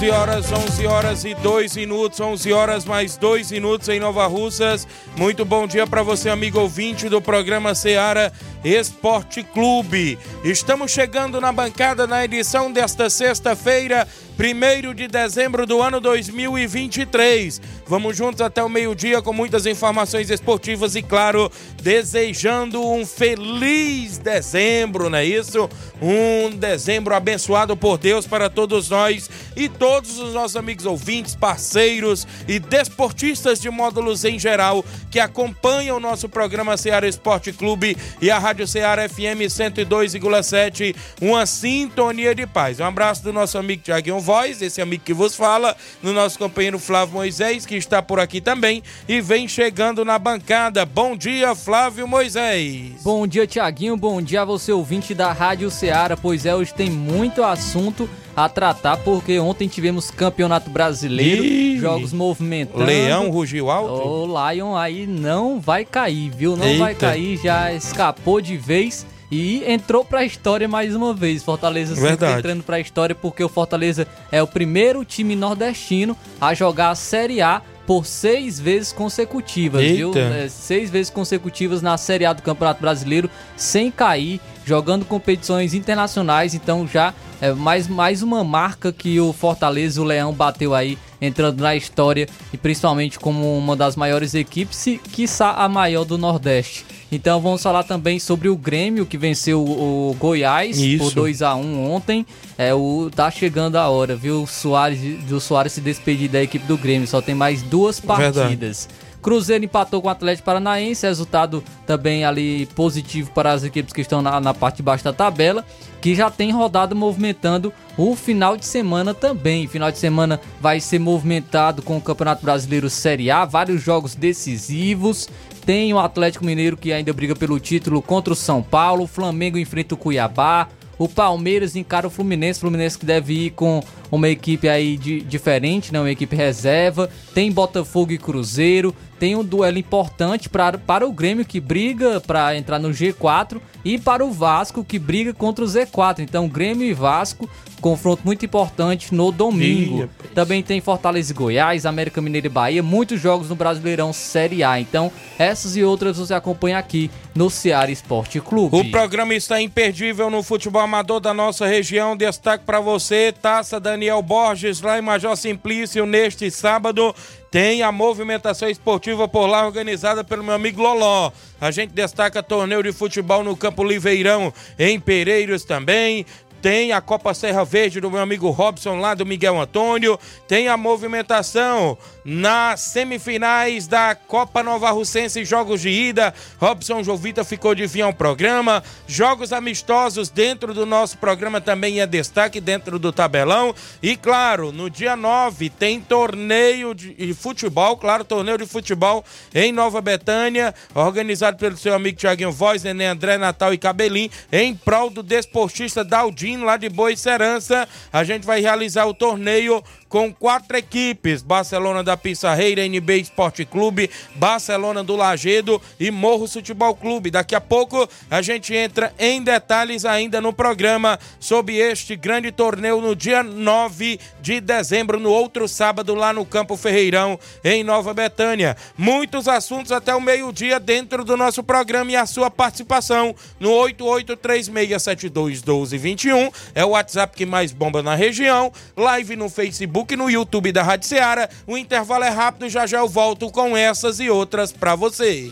11 horas, 11 horas e 2 minutos, 11 horas mais 2 minutos em Nova Russas. Muito bom dia para você, amigo ouvinte do programa Seara Esporte Clube. Estamos chegando na bancada na edição desta sexta-feira, 1 de dezembro do ano 2023. Vamos juntos até o meio-dia com muitas informações esportivas e, claro, desejando um feliz dezembro, não é isso? Um dezembro abençoado por Deus para todos nós e todos os nossos amigos ouvintes, parceiros e desportistas de módulos em geral que acompanham o nosso programa Ceará Esporte Clube e a Rádio Ceará FM 102,7, uma sintonia de paz. Um abraço do nosso amigo Tiaguinho Voz, esse amigo que vos fala, no nosso companheiro Flávio Moisés, que está por aqui também e vem chegando na bancada. Bom dia, Flávio Moisés. Bom dia, Tiaguinho. Bom dia a você, ouvinte da Rádio Ceará. Pois é, hoje tem muito assunto a tratar, porque ontem tivemos campeonato brasileiro, Ih, jogos movimentando. Leão rugiu alto? O Lion aí não vai cair, viu? Não Eita. vai cair, já escapou de vez. E entrou para a história mais uma vez. Fortaleza sempre entrando para a história porque o Fortaleza é o primeiro time nordestino a jogar a Série A por seis vezes consecutivas, Eita. viu? É, seis vezes consecutivas na Série A do Campeonato Brasileiro, sem cair, jogando competições internacionais. Então já é mais, mais uma marca que o Fortaleza, o Leão, bateu aí, entrando na história e principalmente como uma das maiores equipes, e quiçá a maior do Nordeste. Então vamos falar também sobre o Grêmio que venceu o Goiás Isso. por 2 a 1 ontem. É o tá chegando a hora, viu? O Soares, do Soares se despedir da equipe do Grêmio, só tem mais duas partidas. Verdade. Cruzeiro empatou com o Atlético Paranaense, resultado também ali positivo para as equipes que estão na, na parte de baixo da tabela, que já tem rodado movimentando o final de semana também. Final de semana vai ser movimentado com o Campeonato Brasileiro Série A, vários jogos decisivos. Tem o Atlético Mineiro que ainda briga pelo título contra o São Paulo, o Flamengo enfrenta o Cuiabá, o Palmeiras encara o Fluminense, Fluminense que deve ir com uma equipe aí de, diferente, né? Uma equipe reserva. Tem Botafogo e Cruzeiro. Tem um duelo importante pra, para o Grêmio que briga para entrar no G4 e para o Vasco que briga contra o Z4. Então, Grêmio e Vasco, confronto muito importante no domingo. Também tem Fortaleza e Goiás, América Mineira e Bahia, muitos jogos no Brasileirão Série A. Então, essas e outras você acompanha aqui no Ceará Esporte Clube. O programa está imperdível no futebol amador da nossa região. Destaque para você, Taça Daniel Borges, lá em Major Simplício, neste sábado. Tem a movimentação esportiva por lá organizada pelo meu amigo Loló. A gente destaca torneio de futebol no Campo Liveirão, em Pereiros também tem a Copa Serra Verde do meu amigo Robson lá do Miguel Antônio, tem a movimentação nas semifinais da Copa Nova Russense Jogos de Ida. Robson Jovita ficou de vir ao programa. Jogos amistosos dentro do nosso programa também é destaque dentro do tabelão. E claro, no dia 9 tem torneio de futebol, claro, torneio de futebol em Nova Betânia, organizado pelo seu amigo Tiaguinho Voz, Nenê André Natal e Cabelim, em prol do desportista Daldinho lá de Boa Serança. A gente vai realizar o torneio com quatro equipes: Barcelona da Pissarreira, NB Esporte Clube, Barcelona do Lagedo e Morro Futebol Clube. Daqui a pouco a gente entra em detalhes ainda no programa sobre este grande torneio no dia 9 de dezembro, no outro sábado, lá no Campo Ferreirão, em Nova Betânia. Muitos assuntos até o meio-dia dentro do nosso programa e a sua participação no 8836721221 é o WhatsApp que mais bomba na região. Live no Facebook e no YouTube da Rádio Ceará. O intervalo é rápido, já já eu volto com essas e outras para você.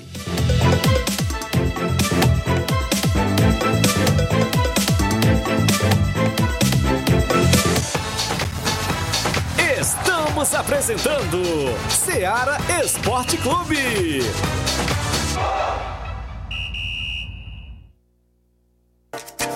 Estamos apresentando Ceará Esporte Clube.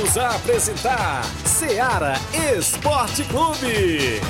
Voltamos a apresentar Seara Esporte Clube.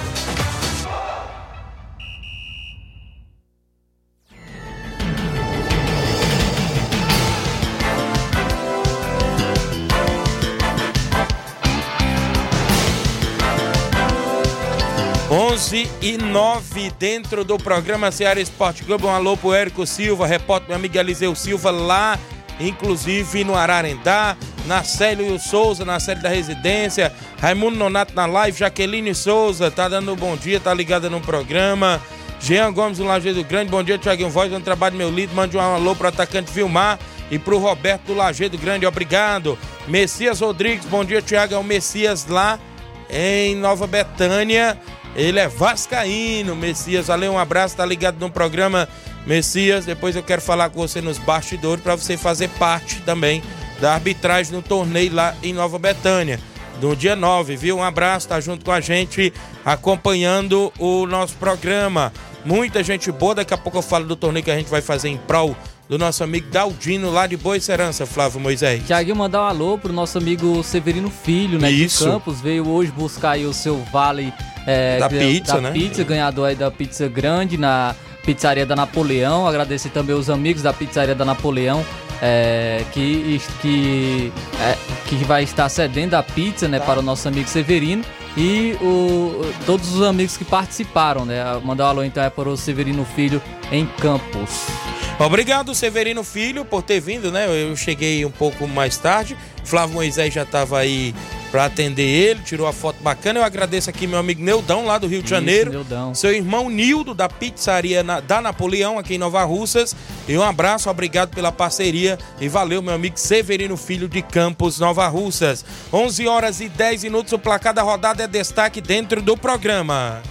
Onze e nove dentro do programa Ceará Esporte Clube. Um alô pro Érico Silva, repórter meu amigo Eliseu Silva, lá, inclusive no Ararendá. Na Célio Souza, na série da residência. Raimundo Nonato na live. Jaqueline Souza, tá dando um bom dia, tá ligada no programa. Jean Gomes do Lajeado Grande, bom dia, Thiaguinho Voz, no trabalho meu líder. Mande um alô pro atacante Vilmar e pro Roberto do Lajeado Grande, obrigado. Messias Rodrigues, bom dia, Thiago. É o Messias lá em Nova Betânia. Ele é vascaíno, Messias. Valeu, um abraço, tá ligado no programa Messias. Depois eu quero falar com você nos bastidores para você fazer parte também da arbitragem no torneio lá em Nova Betânia. No dia 9, viu? Um abraço, tá junto com a gente, acompanhando o nosso programa. Muita gente boa, daqui a pouco eu falo do torneio que a gente vai fazer em prol do nosso amigo Daldino, lá de Boa Serança, Flávio Moisés. Tiaguinho, mandar um alô pro nosso amigo Severino Filho, né? Isso. De Campos, veio hoje buscar aí o seu vale é, Da pizza, da né? pizza, ganhador aí da pizza grande na pizzaria da Napoleão. Agradecer também os amigos da pizzaria da Napoleão. É, que, que, é, que vai estar cedendo a pizza né, para o nosso amigo Severino e o, todos os amigos que participaram, né? Mandar um alô então é para o Severino Filho em Campos. Obrigado, Severino Filho, por ter vindo, né? Eu cheguei um pouco mais tarde. Flávio Moisés já estava aí para atender ele, tirou a foto bacana. Eu agradeço aqui meu amigo Neudão, lá do Rio de Isso, Janeiro. Neudão. Seu irmão Nildo, da pizzaria na- da Napoleão, aqui em Nova Russas. E um abraço, obrigado pela parceria. E valeu, meu amigo Severino Filho de Campos, Nova Russas. 11 horas e 10 minutos, o placar da rodada é destaque dentro do programa.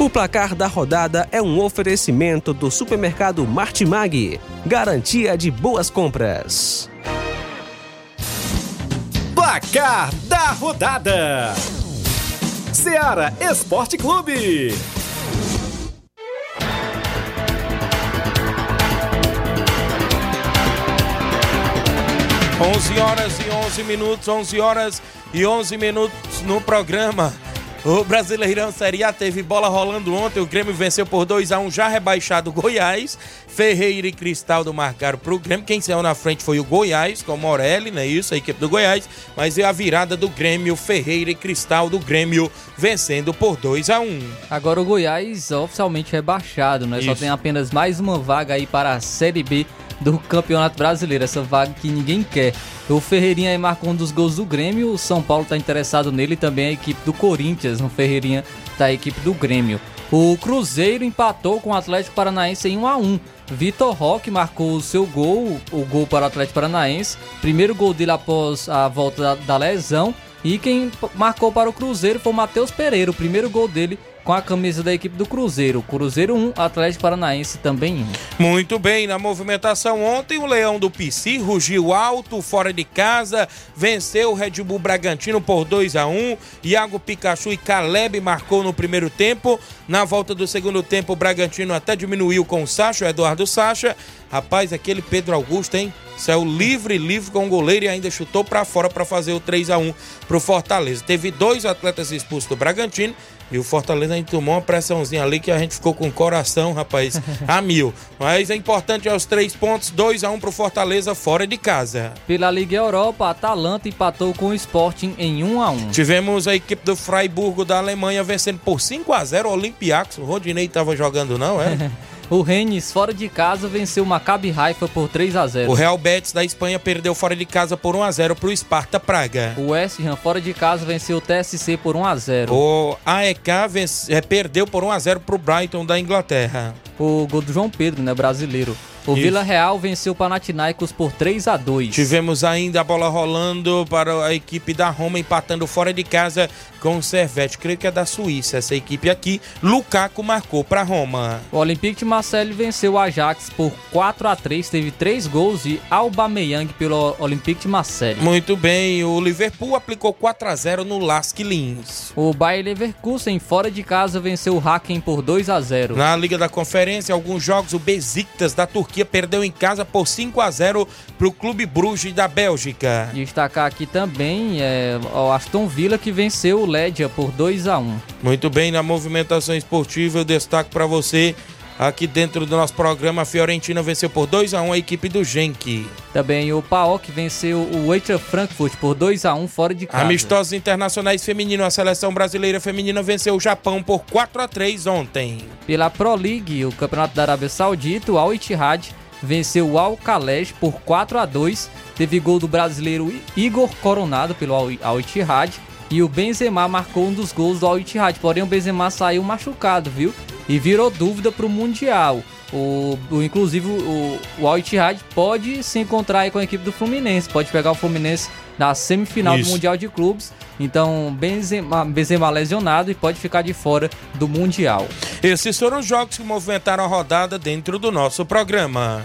O placar da rodada é um oferecimento do supermercado Martimag. Garantia de boas compras. Placar da rodada: Seara Esporte Clube. 11 horas e 11 minutos, 11 horas e 11 minutos no programa. O Brasileirão Série A teve bola rolando ontem. O Grêmio venceu por 2 a 1 já rebaixado Goiás. Ferreira e Cristaldo marcaram para o Grêmio. Quem saiu na frente foi o Goiás, com o Morelli, não é isso? A equipe do Goiás. Mas é a virada do Grêmio, Ferreira e Cristaldo. Grêmio vencendo por 2 a 1 Agora o Goiás oficialmente rebaixado, né? Isso. Só tem apenas mais uma vaga aí para a Série B do Campeonato Brasileiro, essa vaga que ninguém quer. O Ferreirinha aí marcou um dos gols do Grêmio, o São Paulo está interessado nele também a equipe do Corinthians, no Ferreirinha da equipe do Grêmio. O Cruzeiro empatou com o Atlético Paranaense em 1 a 1. Vitor Roque marcou o seu gol, o gol para o Atlético Paranaense. Primeiro gol dele após a volta da, da lesão. E quem marcou para o Cruzeiro foi o Matheus Pereira, o primeiro gol dele com a camisa da equipe do Cruzeiro. Cruzeiro 1, Atlético Paranaense também 1. Muito bem, na movimentação ontem, o Leão do Pici rugiu alto, fora de casa, venceu o Red Bull Bragantino por 2 a 1 Iago Pikachu e Caleb marcou no primeiro tempo. Na volta do segundo tempo, o Bragantino até diminuiu com o Sacha, o Eduardo Sacha. Rapaz, aquele Pedro Augusto, hein? Saiu livre, livre com o goleiro e ainda chutou para fora para fazer o 3 a 1 pro Fortaleza. Teve dois atletas expulsos do Bragantino e o Fortaleza a gente tomou uma pressãozinha ali que a gente ficou com o coração, rapaz, a mil. Mas é importante é os três pontos, 2 a 1 um pro Fortaleza fora de casa. Pela Liga Europa, Atalanta empatou com o Sporting em 1 a 1 Tivemos a equipe do Freiburgo da Alemanha vencendo por 5 a 0 o Olympiacos. O Rodinei estava jogando não, é? O Rennes, fora de casa, venceu o Maccabi Haifa por 3 a 0. O Real Betis da Espanha perdeu fora de casa por 1 a 0 para o Sparta Praga. O West Ham, fora de casa, venceu o TSC por 1 a 0. O AEK vence, é, perdeu por 1 a 0 para o Brighton da Inglaterra. O gol do João Pedro, né, brasileiro. O Isso. Vila Real venceu o Panathinaikos por 3 a 2. Tivemos ainda a bola rolando para a equipe da Roma empatando fora de casa com o Servete. Creio que é da Suíça essa equipe aqui. Lukaku marcou para Roma. O Olympique de Marseille venceu o Ajax por 4 a 3, teve 3 gols e Aubameyang pelo Olympique de Marseille. Muito bem, o Liverpool aplicou 4 a 0 no Lask Linz. O Bayer Leverkusen fora de casa venceu o Haken por 2 a 0. Na Liga da Conferência, alguns jogos o Besiktas da Turquia Turquia perdeu em casa por 5 a 0 para o Clube Bruges da Bélgica. Destacar aqui também é, o Aston Villa que venceu o Ledia por 2 a 1. Muito bem, na movimentação esportiva eu destaco para você Aqui dentro do nosso programa, a Fiorentina venceu por 2 a 1 a equipe do Genk. Também o PAOK venceu o Eintracht Frankfurt por 2 a 1 fora de casa. Amistosos internacionais feminino, a seleção brasileira feminina venceu o Japão por 4 a 3 ontem. Pela Pro League, o Campeonato da Arábia Saudita, o Al Ittihad venceu o Al Khalej por 4 a 2. Teve gol do brasileiro Igor Coronado pelo Al Ittihad e o Benzema marcou um dos gols do Al Ittihad. Porém, o Benzema saiu machucado, viu? e virou dúvida para o Mundial. O, o, inclusive o, o Al Ittihad pode se encontrar aí com a equipe do Fluminense, pode pegar o Fluminense na semifinal Isso. do Mundial de Clubes. Então, Benzema, Benzema lesionado e pode ficar de fora do Mundial. Esses foram os jogos que movimentaram a rodada dentro do nosso programa.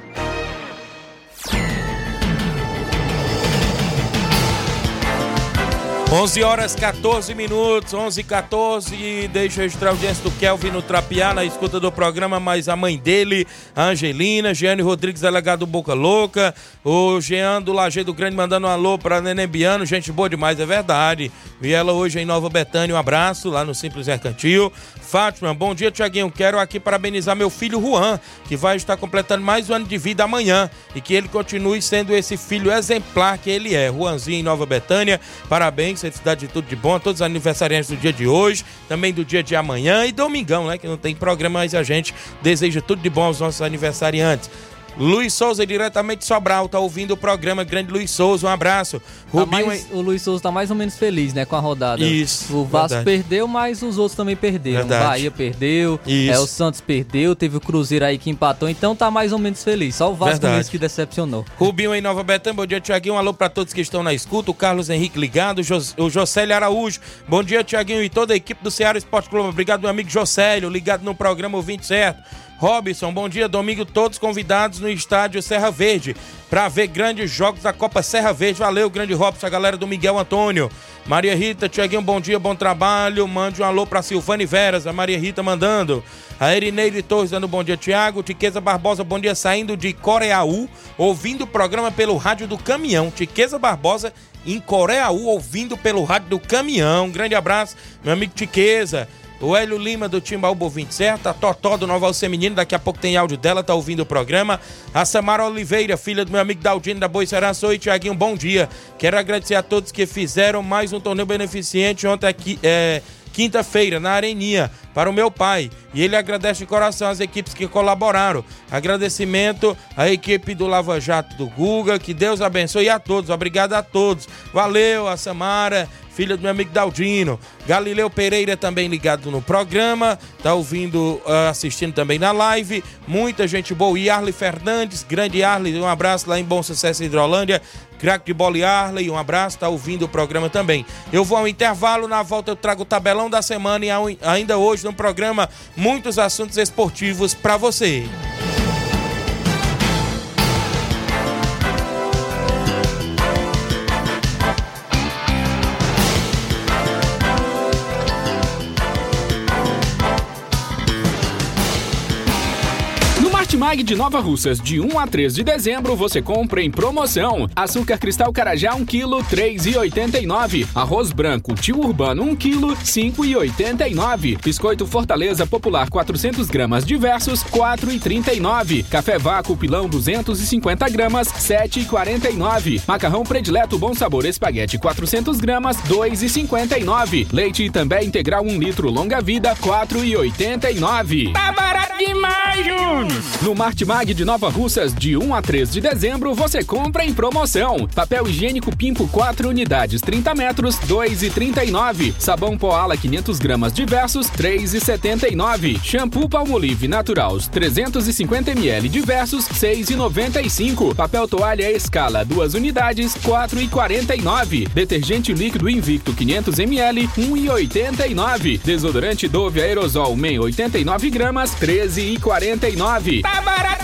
11 horas 14 minutos, 11 e 14. Deixa registrar a audiência do Kelvin no Trapiá, na escuta do programa, mas a mãe dele, Angelina, Giane Rodrigues, delegado Boca Louca, o Jean do Lajeado Grande mandando um alô pra Neném Biano, gente boa demais, é verdade. Vi ela hoje em Nova Betânia, um abraço lá no Simples Mercantil. Fátima, bom dia, Tiaguinho. Quero aqui parabenizar meu filho Juan, que vai estar completando mais um ano de vida amanhã e que ele continue sendo esse filho exemplar que ele é. Juanzinho em Nova Betânia, parabéns, felicidade de tudo de bom a todos os aniversariantes do dia de hoje, também do dia de amanhã e domingão, né? Que não tem programa, mas a gente deseja tudo de bom aos nossos aniversariantes. Luiz Souza, diretamente de Sobral, tá ouvindo o programa Grande Luiz Souza, um abraço. Tá Rubinho... mais, o Luiz Souza tá mais ou menos feliz, né, com a rodada. Isso. O Vasco verdade. perdeu, mas os outros também perderam. Verdade. O Bahia perdeu, Isso. é, o Santos perdeu, teve o Cruzeiro aí que empatou, então tá mais ou menos feliz. Só o Vasco mesmo que decepcionou. Rubinho em Nova Betânia, bom dia, Tiaguinho. Um alô pra todos que estão na escuta. O Carlos Henrique ligado, o Josélio Araújo. Bom dia, Tiaguinho e toda a equipe do Ceará Esporte Clube. Obrigado, meu amigo Josélio, ligado no programa Ouvinte Certo. Robson, bom dia, domingo, todos convidados no estádio Serra Verde para ver grandes jogos da Copa Serra Verde. Valeu, grande Robson, a galera do Miguel Antônio. Maria Rita, Tiaguinho, bom dia, bom trabalho. Mande um alô para Silvane Veras, a Maria Rita mandando. A Erineide Torres dando bom dia, Tiago. Tiqueza Barbosa, bom dia, saindo de Coreaú, ouvindo o programa pelo rádio do caminhão. Tiqueza Barbosa em Coreaú, ouvindo pelo rádio do caminhão. Grande abraço, meu amigo Tiqueza. O Hélio Lima do Timbaúba 27, a Totó do Nova Alce Menino, daqui a pouco tem áudio dela, tá ouvindo o programa. A Samara Oliveira, filha do meu amigo Daldino da Boi Seranço. Oi, Tiaguinho, bom dia. Quero agradecer a todos que fizeram mais um torneio beneficente ontem aqui, é, quinta-feira, na Areninha, para o meu pai. E ele agradece de coração as equipes que colaboraram. Agradecimento à equipe do Lava Jato do Guga, que Deus abençoe a todos. Obrigado a todos. Valeu, a Samara filha do meu amigo Daldino. Galileu Pereira também ligado no programa, tá ouvindo, uh, assistindo também na live. Muita gente boa. E Arley Fernandes, grande Arley, um abraço lá em Bom Sucesso Hidrolândia. Crack de bola e Arley, um abraço, tá ouvindo o programa também. Eu vou ao intervalo, na volta eu trago o tabelão da semana e ainda hoje no programa muitos assuntos esportivos para você. Martimag de Nova Russas, de 1 a 3 de dezembro, você compra em promoção. Açúcar cristal carajá 1 kg, 3,89. Arroz branco tio urbano 1 kg, 5,89. Biscoito Fortaleza Popular 400 gramas diversos, 4,39. Café vácuo pilão 250 gramas, 7,49. Macarrão predileto Bom Sabor Espaguete 400 gramas, 2,59. Leite também integral 1 litro longa vida, 4,89. Tá barato demais, Júnior! Martimag de Nova Russas, de 1 a 3 de dezembro, você compra em promoção. Papel higiênico Pimpo 4 unidades 30 metros, 2,39. Sabão Poala 500 gramas diversos, 3,79. Shampoo Palmolive Naturals 350 ml diversos, 6,95. Papel toalha escala 2 unidades, 4,49. Detergente líquido Invicto 500 ml, 1,89. Desodorante Dove Aerosol Men 89 gramas, 13,49. Tá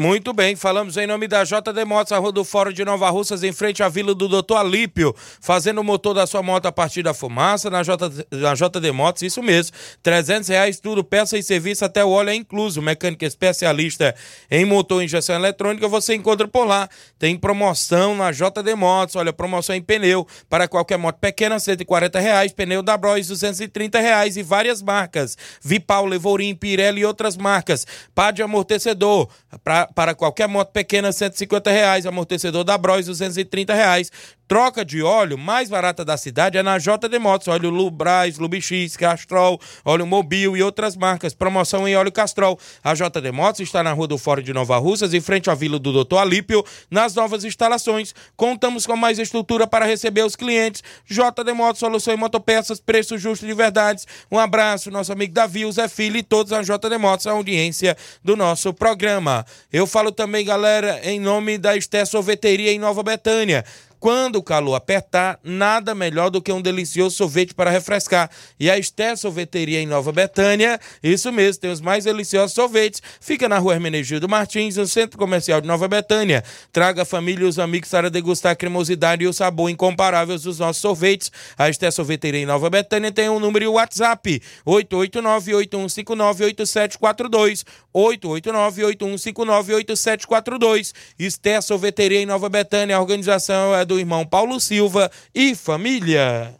Muito bem, falamos em nome da JD Motos, a Rua do Fórum de Nova Russas, em frente à Vila do Doutor Alípio, fazendo o motor da sua moto a partir da fumaça, na, J, na JD Motos, isso mesmo, 300 reais, tudo, peça e serviço, até o óleo é incluso, mecânica especialista em motor e injeção eletrônica, você encontra por lá, tem promoção na JD Motos, olha, promoção em pneu, para qualquer moto pequena, 140 reais, pneu da Bros, 230 reais, e várias marcas, Vipau, Levorim, Pirelli e outras marcas, pá de amortecedor, para para qualquer moto pequena, 150 reais. Amortecedor da Bros, 230 reais. Troca de óleo mais barata da cidade é na JD Motos. Óleo Lubrais, Lubix, Castrol, óleo Mobil e outras marcas. Promoção em óleo Castrol. A JD Motos está na Rua do Fórum de Nova Russas, em frente à Vila do Doutor Alípio, nas novas instalações. Contamos com mais estrutura para receber os clientes. JD Motos, solução em motopeças, preço justo de verdades. Um abraço, nosso amigo Davi, Zé Filho e todos a JD Motos, a audiência do nosso programa. Eu falo também, galera, em nome da Esté Sorveteria em Nova Betânia. Quando o calor apertar, nada melhor do que um delicioso sorvete para refrescar. E a Esté Sorveteria em Nova Betânia, isso mesmo, tem os mais deliciosos sorvetes. Fica na rua Hermenegildo Martins, no Centro Comercial de Nova Betânia. Traga a família e os amigos para degustar a cremosidade e o sabor incomparáveis dos nossos sorvetes. A Esté Sorveteria em Nova Betânia tem um número e o WhatsApp: 889-8159-8742. 889-8159-8742. Esté Sorveteria em Nova Betânia, a organização é do irmão Paulo Silva e família.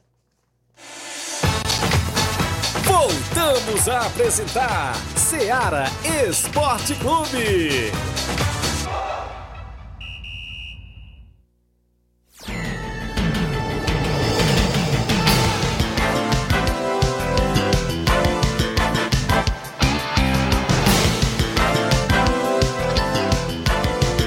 Voltamos a apresentar Seara Esporte Clube.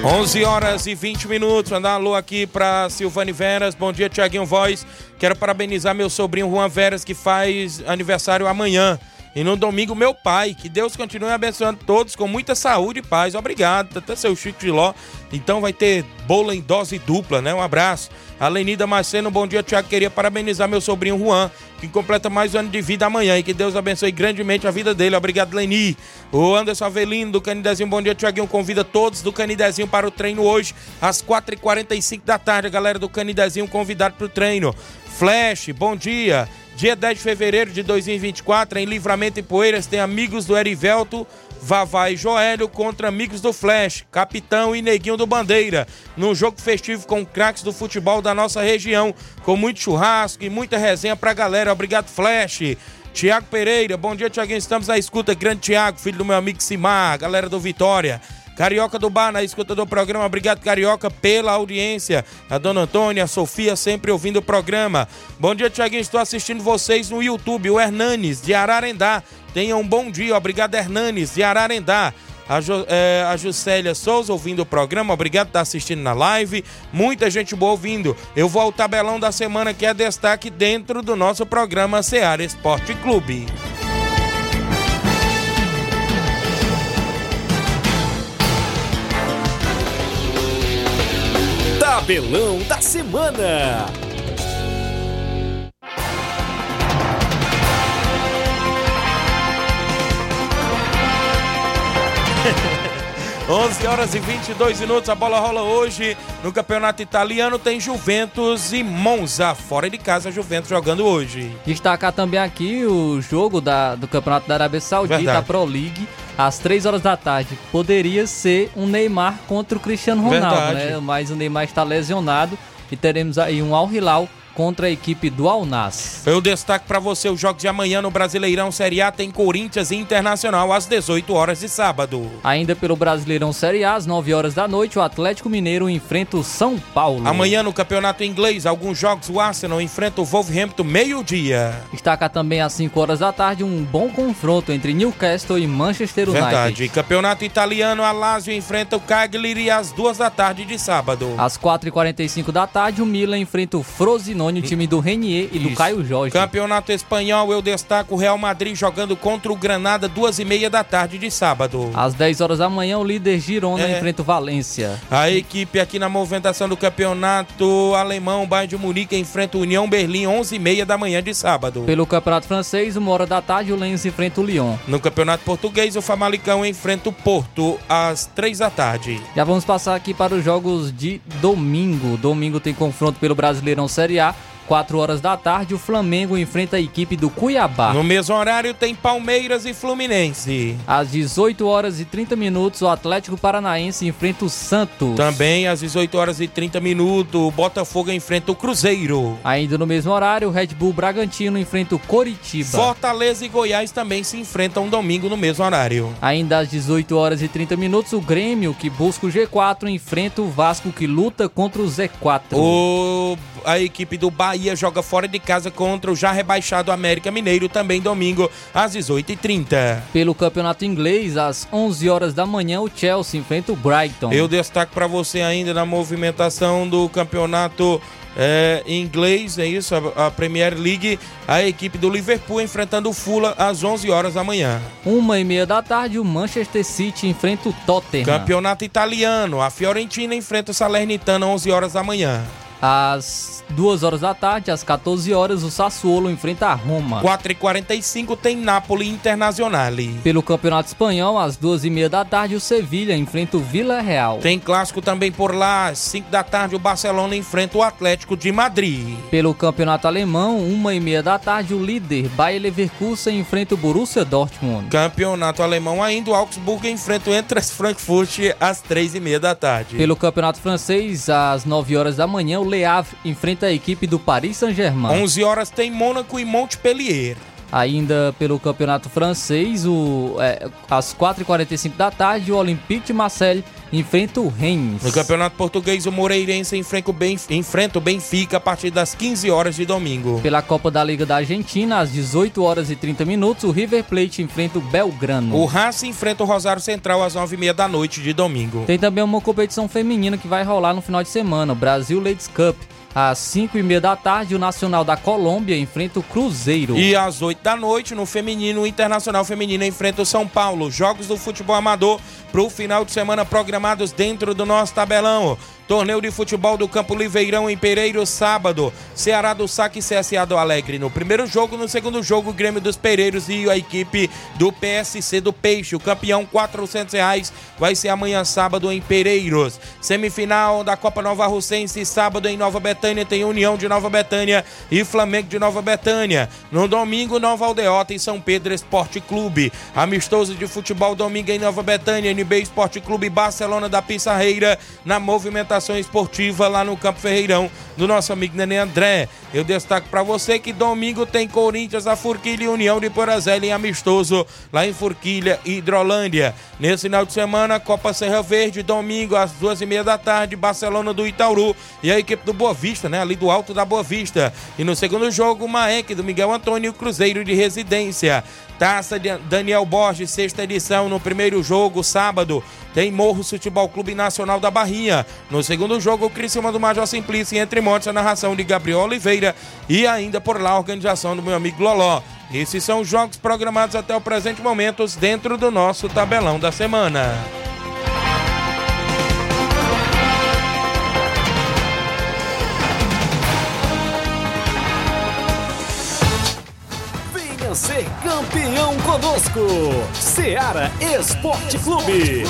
11 horas e 20 minutos. Mandar um alô aqui para Silvane Veras. Bom dia, Tiaguinho Voz. Quero parabenizar meu sobrinho Juan Veras, que faz aniversário amanhã. E no domingo, meu pai. Que Deus continue abençoando todos com muita saúde e paz. Obrigado. Até seu Chico de Ló. Então vai ter bolo em dose dupla, né? Um abraço. A Lenida Marceno, bom dia, Tiago. Queria parabenizar meu sobrinho Juan, que completa mais um ano de vida amanhã. E que Deus abençoe grandemente a vida dele. Obrigado, Leni. O Anderson Avelino, do Canidezinho, bom dia, Tiaguinho. Convida todos do Canidezinho para o treino hoje, às 4h45 da tarde. A galera do Canidezinho convidado para o treino. Flash, bom dia. Dia 10 de fevereiro de 2024, em Livramento e Poeiras, tem amigos do Erivelto, Vavá e Joélio contra amigos do Flash, Capitão e Neguinho do Bandeira, num jogo festivo com craques do futebol da nossa região, com muito churrasco e muita resenha pra galera. Obrigado, Flash. Tiago Pereira, bom dia, Tiaguinho. Estamos à escuta. Grande Tiago, filho do meu amigo Simar, galera do Vitória. Carioca do Bar, na escuta do programa. Obrigado, Carioca, pela audiência. A dona Antônia, a Sofia, sempre ouvindo o programa. Bom dia, Tiaguinho. Estou assistindo vocês no YouTube. O Hernanes, de Ararendá. Tenham um bom dia. Obrigado, Hernanes, de Ararendá. A, jo, é, a Juscelia Souza ouvindo o programa, obrigado por estar assistindo na live. Muita gente boa ouvindo. Eu vou ao tabelão da semana que é destaque dentro do nosso programa Seara Esporte Clube. Tabelão da Semana. Onze horas e 22 minutos, a bola rola hoje no Campeonato Italiano. Tem Juventus e Monza, fora de casa, Juventus jogando hoje. Destacar também aqui o jogo da, do Campeonato da Arábia Saudita, Verdade. a Pro League, às 3 horas da tarde. Poderia ser um Neymar contra o Cristiano Ronaldo, né? Mas o Neymar está lesionado e teremos aí um Al Hilal contra a equipe do Alnas. Eu destaco para você os jogos de amanhã no Brasileirão Série A tem Corinthians e Internacional às 18 horas de sábado. Ainda pelo Brasileirão Série A às 9 horas da noite o Atlético Mineiro enfrenta o São Paulo. Amanhã no Campeonato Inglês alguns jogos o Arsenal enfrenta o Wolverhampton meio-dia. Destaca também às 5 horas da tarde um bom confronto entre Newcastle e Manchester United. Verdade. Campeonato Italiano a Lazio enfrenta o Cagliari às 2 da tarde de sábado. Às 4h45 da tarde o Milan enfrenta o Frosinone Danone, o time do Renier e Isso. do Caio Jorge. Campeonato Espanhol, eu destaco o Real Madrid jogando contra o Granada, duas e meia da tarde de sábado. Às 10 horas da manhã, o líder Girona é. enfrenta o Valência. A equipe aqui na movimentação do campeonato alemão, Bayern de Munique, enfrenta o União Berlim, 11 e meia da manhã de sábado. Pelo campeonato francês, uma hora da tarde, o Lens enfrenta o Lyon. No campeonato português, o Famalicão enfrenta o Porto, às 3 da tarde. Já vamos passar aqui para os jogos de domingo. Domingo tem confronto pelo Brasileirão Série A. 4 horas da tarde, o Flamengo enfrenta a equipe do Cuiabá. No mesmo horário tem Palmeiras e Fluminense. Às 18 horas e 30 minutos, o Atlético Paranaense enfrenta o Santos. Também às 18 horas e 30 minutos, o Botafogo enfrenta o Cruzeiro. Ainda no mesmo horário, o Red Bull Bragantino enfrenta o Coritiba. Fortaleza e Goiás também se enfrentam domingo no mesmo horário. Ainda às 18 horas e 30 minutos, o Grêmio, que busca o G4, enfrenta o Vasco, que luta contra o Z4. O... A equipe do Bahia joga fora de casa contra o já rebaixado América Mineiro, também domingo, às 18h30. Pelo campeonato inglês, às 11 horas da manhã, o Chelsea enfrenta o Brighton. Eu destaco para você ainda na movimentação do campeonato é, inglês, é isso, a, a, Premier League, a equipe do Liverpool enfrentando o Fula às 11 horas da manhã. Uma e meia da tarde, o Manchester City enfrenta o Tottenham. Campeonato italiano, a Fiorentina enfrenta o Salernitana às 11 horas da manhã. Às 2 horas da tarde, às 14 horas, o Sassuolo enfrenta a Roma. 4h45 tem Napoli Internazionale. Pelo Campeonato Espanhol, às 2h30 da tarde, o Sevilha enfrenta o Vila Real. Tem clássico também por lá, às 5 da tarde, o Barcelona enfrenta o Atlético de Madrid. Pelo Campeonato Alemão, 1h30 da tarde, o líder Bayer Leverkusen enfrenta o Borussia Dortmund. Campeonato Alemão ainda, o Augsburg enfrenta o Eintracht Frankfurt às 3h30 da tarde. Pelo Campeonato Francês, às 9 horas da manhã, o Le Havre enfrenta a equipe do Paris Saint-Germain. 11 horas tem Mônaco e Montpellier. Ainda pelo campeonato francês, o, é, às 4h45 da tarde, o Olympique de Marseille enfrenta o Reims. No campeonato português, o Moreirense enfrenta o, Benf enfrenta o Benfica a partir das 15 horas de domingo. Pela Copa da Liga da Argentina, às 18 horas e 30 minutos, o River Plate enfrenta o Belgrano. O Racing enfrenta o Rosário Central às 9h30 da noite de domingo. Tem também uma competição feminina que vai rolar no final de semana, o Brasil Ladies Cup. Às 5 e meia da tarde, o Nacional da Colômbia enfrenta o Cruzeiro. E às 8 da noite, no feminino, o Internacional Feminino enfrenta o São Paulo. Jogos do futebol amador para o final de semana programados dentro do nosso tabelão. Torneio de futebol do Campo Liveirão em Pereiro, sábado. Ceará do Saque e CSA do Alegre. No primeiro jogo, no segundo jogo, Grêmio dos Pereiros e a equipe do PSC do Peixe. O campeão, 400 reais, vai ser amanhã, sábado, em Pereiros. Semifinal da Copa Nova Russense, sábado em Nova Betânia, tem União de Nova Betânia e Flamengo de Nova Betânia. No domingo, Nova Aldeota e São Pedro Esporte Clube. Amistoso de futebol, domingo em Nova Betânia, NB Esporte Clube Barcelona da Pissarreira, na movimentação esportiva lá no Campo Ferreirão do nosso amigo Nenê André. Eu destaco para você que domingo tem Corinthians, a Forquilha e União de Porazela em amistoso lá em Forquilha Hidrolândia. Nesse final de semana, Copa Serra Verde, domingo às duas e meia da tarde, Barcelona do Itauru e a equipe do Boa Vista, né? Ali do Alto da Boa Vista. E no segundo jogo, Maek do Miguel Antônio Cruzeiro de Residência. Taça Daniel Borges, sexta edição, no primeiro jogo, sábado, tem Morro Futebol Clube Nacional da Barrinha. No segundo jogo, Criciúma do Major Simplício, entre montes, a narração de Gabriel Oliveira e ainda por lá a organização do meu amigo Loló. Esses são os jogos programados até o presente momento dentro do nosso tabelão da semana. Venha ser campeão conosco, Seara Esporte Clube.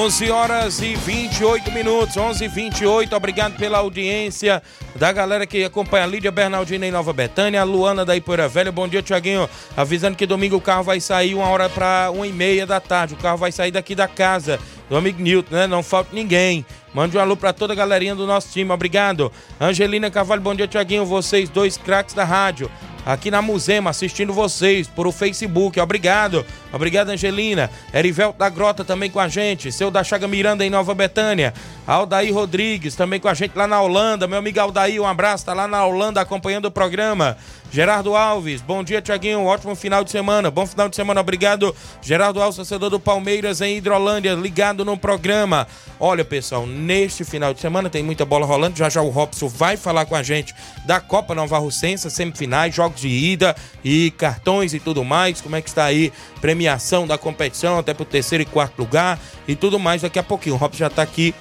11 horas e 28 minutos, 11 e 28. Obrigado pela audiência da galera que acompanha a Lídia Bernardina em Nova Betânia, a Luana da Ipoeira Velha. Bom dia, Tiaguinho. Avisando que domingo o carro vai sair uma hora para uma e meia da tarde. O carro vai sair daqui da casa do amigo Nilton, né? Não falta ninguém. Mande um alô para toda a galerinha do nosso time. Obrigado. Angelina Cavalho, bom dia, Tiaguinho. Vocês dois craques da rádio aqui na Musema, assistindo vocês por o Facebook. Obrigado. Obrigado, Angelina. Erivelto da Grota também com a gente. Seu da Chaga Miranda em Nova Betânia. Aldair Rodrigues também com a gente lá na Holanda. Meu amigo Aldair, um abraço. Tá lá na Holanda acompanhando o programa. Gerardo Alves, bom dia, Tiaguinho. ótimo final de semana. Bom final de semana, obrigado. Gerardo Alves, torcedor do Palmeiras em Hidrolândia, ligado no programa. Olha, pessoal, neste final de semana tem muita bola rolando. Já já o Robson vai falar com a gente da Copa Nova Russense, semifinais, jogos de ida e cartões e tudo mais. Como é que está aí? Premiação da competição, até pro terceiro e quarto lugar e tudo mais daqui a pouquinho. O Robson já está aqui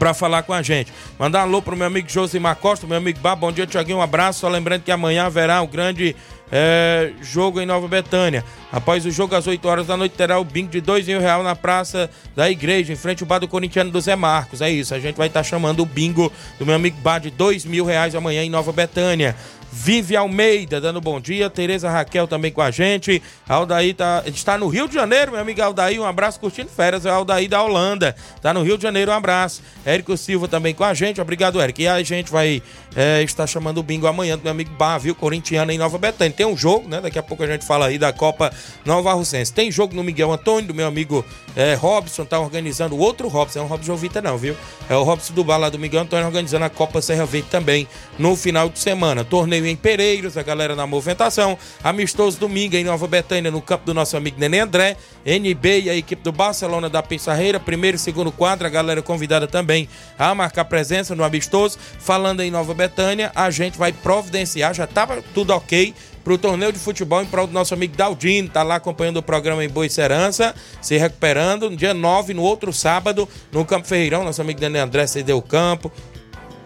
para falar com a gente. Mandar um alô pro meu amigo Josimar Costa, meu amigo Bá, bom dia, Tiaguinho, um abraço. Só lembrando que amanhã haverá o um grande é, jogo em Nova Betânia. Após o jogo, às 8 horas da noite, terá o bingo de dois mil reais na Praça da Igreja, em frente ao bar do Corintiano do Zé Marcos. É isso, a gente vai estar tá chamando o bingo do meu amigo Bar de dois mil reais amanhã em Nova Betânia. Vive Almeida dando bom dia, Tereza Raquel também com a gente. Aldaí tá, está no Rio de Janeiro, meu amigo Aldaí, um abraço curtindo férias, é Aldaí da Holanda. Tá no Rio de Janeiro, um abraço. Érico Silva também com a gente, obrigado, Érico. E a gente vai é, estar chamando o bingo amanhã do meu amigo Bar, viu, corintiano em Nova Betânia. Tem um jogo, né, daqui a pouco a gente fala aí da Copa Nova Russense. Tem jogo no Miguel Antônio, do meu amigo é, Robson, tá organizando, outro Robson, é um Robson Jovita não, viu? É o Robson do Bar lá do Miguel Antônio organizando a Copa Serra Verde também no final de semana. Torneio em Pereiros, a galera na movimentação. Amistoso domingo em Nova Betânia, no campo do nosso amigo Nenê André. NB e a equipe do Barcelona da Pissarreira, primeiro e segundo quadro, a galera convidada também a marcar presença no amistoso. Falando em Nova Betânia, a gente vai providenciar, já estava tudo ok para o torneio de futebol em prol do nosso amigo Daldino, tá lá acompanhando o programa em Boa Serança, se recuperando. No dia 9, no outro sábado, no Campo Ferreirão, nosso amigo Daniel André cedeu o campo,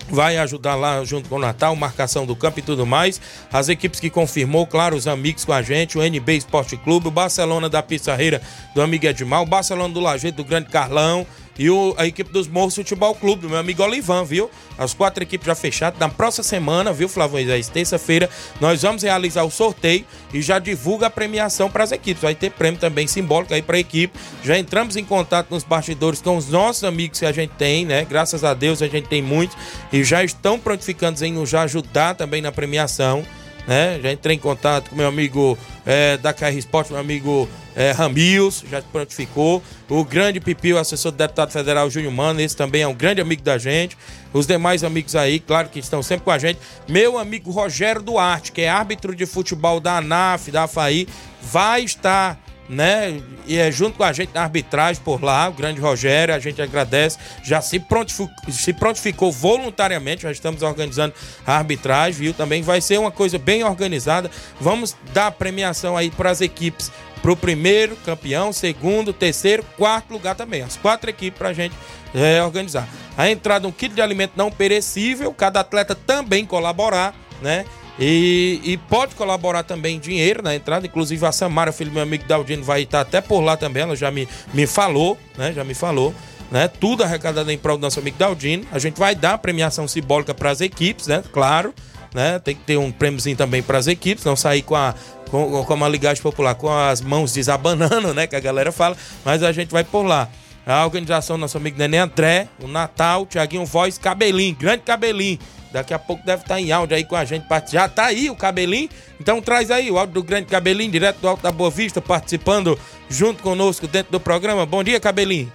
vai ajudar lá junto com o Natal, marcação do campo e tudo mais. As equipes que confirmou, claro, os amigos com a gente, o NB Esporte Clube, o Barcelona da Pissarreira do amigo Edmar, o Barcelona do Lajeito do Grande Carlão, e o, a equipe dos Morros Futebol Clube, do meu amigo Olivan, viu? As quatro equipes já fechadas. Na próxima semana, viu, Flávio Moisés? Terça-feira, nós vamos realizar o sorteio e já divulga a premiação para as equipes. Vai ter prêmio também simbólico aí para a equipe. Já entramos em contato nos bastidores com os nossos amigos que a gente tem, né? Graças a Deus a gente tem muitos e já estão prontificando em nos ajudar também na premiação né? Já entrei em contato com meu amigo é, da KR Sport, meu amigo é, Ramils, já prontificou. O grande Pipio, assessor do deputado federal Júnior Mano, esse também é um grande amigo da gente. Os demais amigos aí, claro que estão sempre com a gente. Meu amigo Rogério Duarte, que é árbitro de futebol da ANAF, da AFAI, vai estar né? E é junto com a gente na arbitragem por lá, o grande Rogério, a gente agradece, já se prontificou, se prontificou voluntariamente, já estamos organizando a arbitragem, viu? Também vai ser uma coisa bem organizada. Vamos dar premiação aí para as equipes, para o primeiro campeão, segundo, terceiro, quarto lugar também. As quatro equipes para a gente é, organizar. A entrada um kit de alimento não perecível, cada atleta também colaborar, né? E, e, pode colaborar também dinheiro na entrada. Inclusive a Samara, filho do meu amigo Daldino, vai estar até por lá também. Ela já me, me falou, né? Já me falou. Né? Tudo arrecadado em prol do nosso amigo Daldino. A gente vai dar premiação simbólica para as equipes, né? Claro. Né? Tem que ter um prêmiozinho também para as equipes, não sair com a com, com uma ligagem popular, com as mãos desabanando, né? Que a galera fala, mas a gente vai por lá. A organização nosso amigo Nenê André, o Natal, Tiaguinho Voz, Cabelinho, grande Cabelinho. Daqui a pouco deve estar tá em áudio aí com a gente. Já tá aí o cabelinho. Então traz aí o áudio do grande cabelinho, direto do Alto da Boa Vista, participando junto conosco dentro do programa. Bom dia, cabelinho.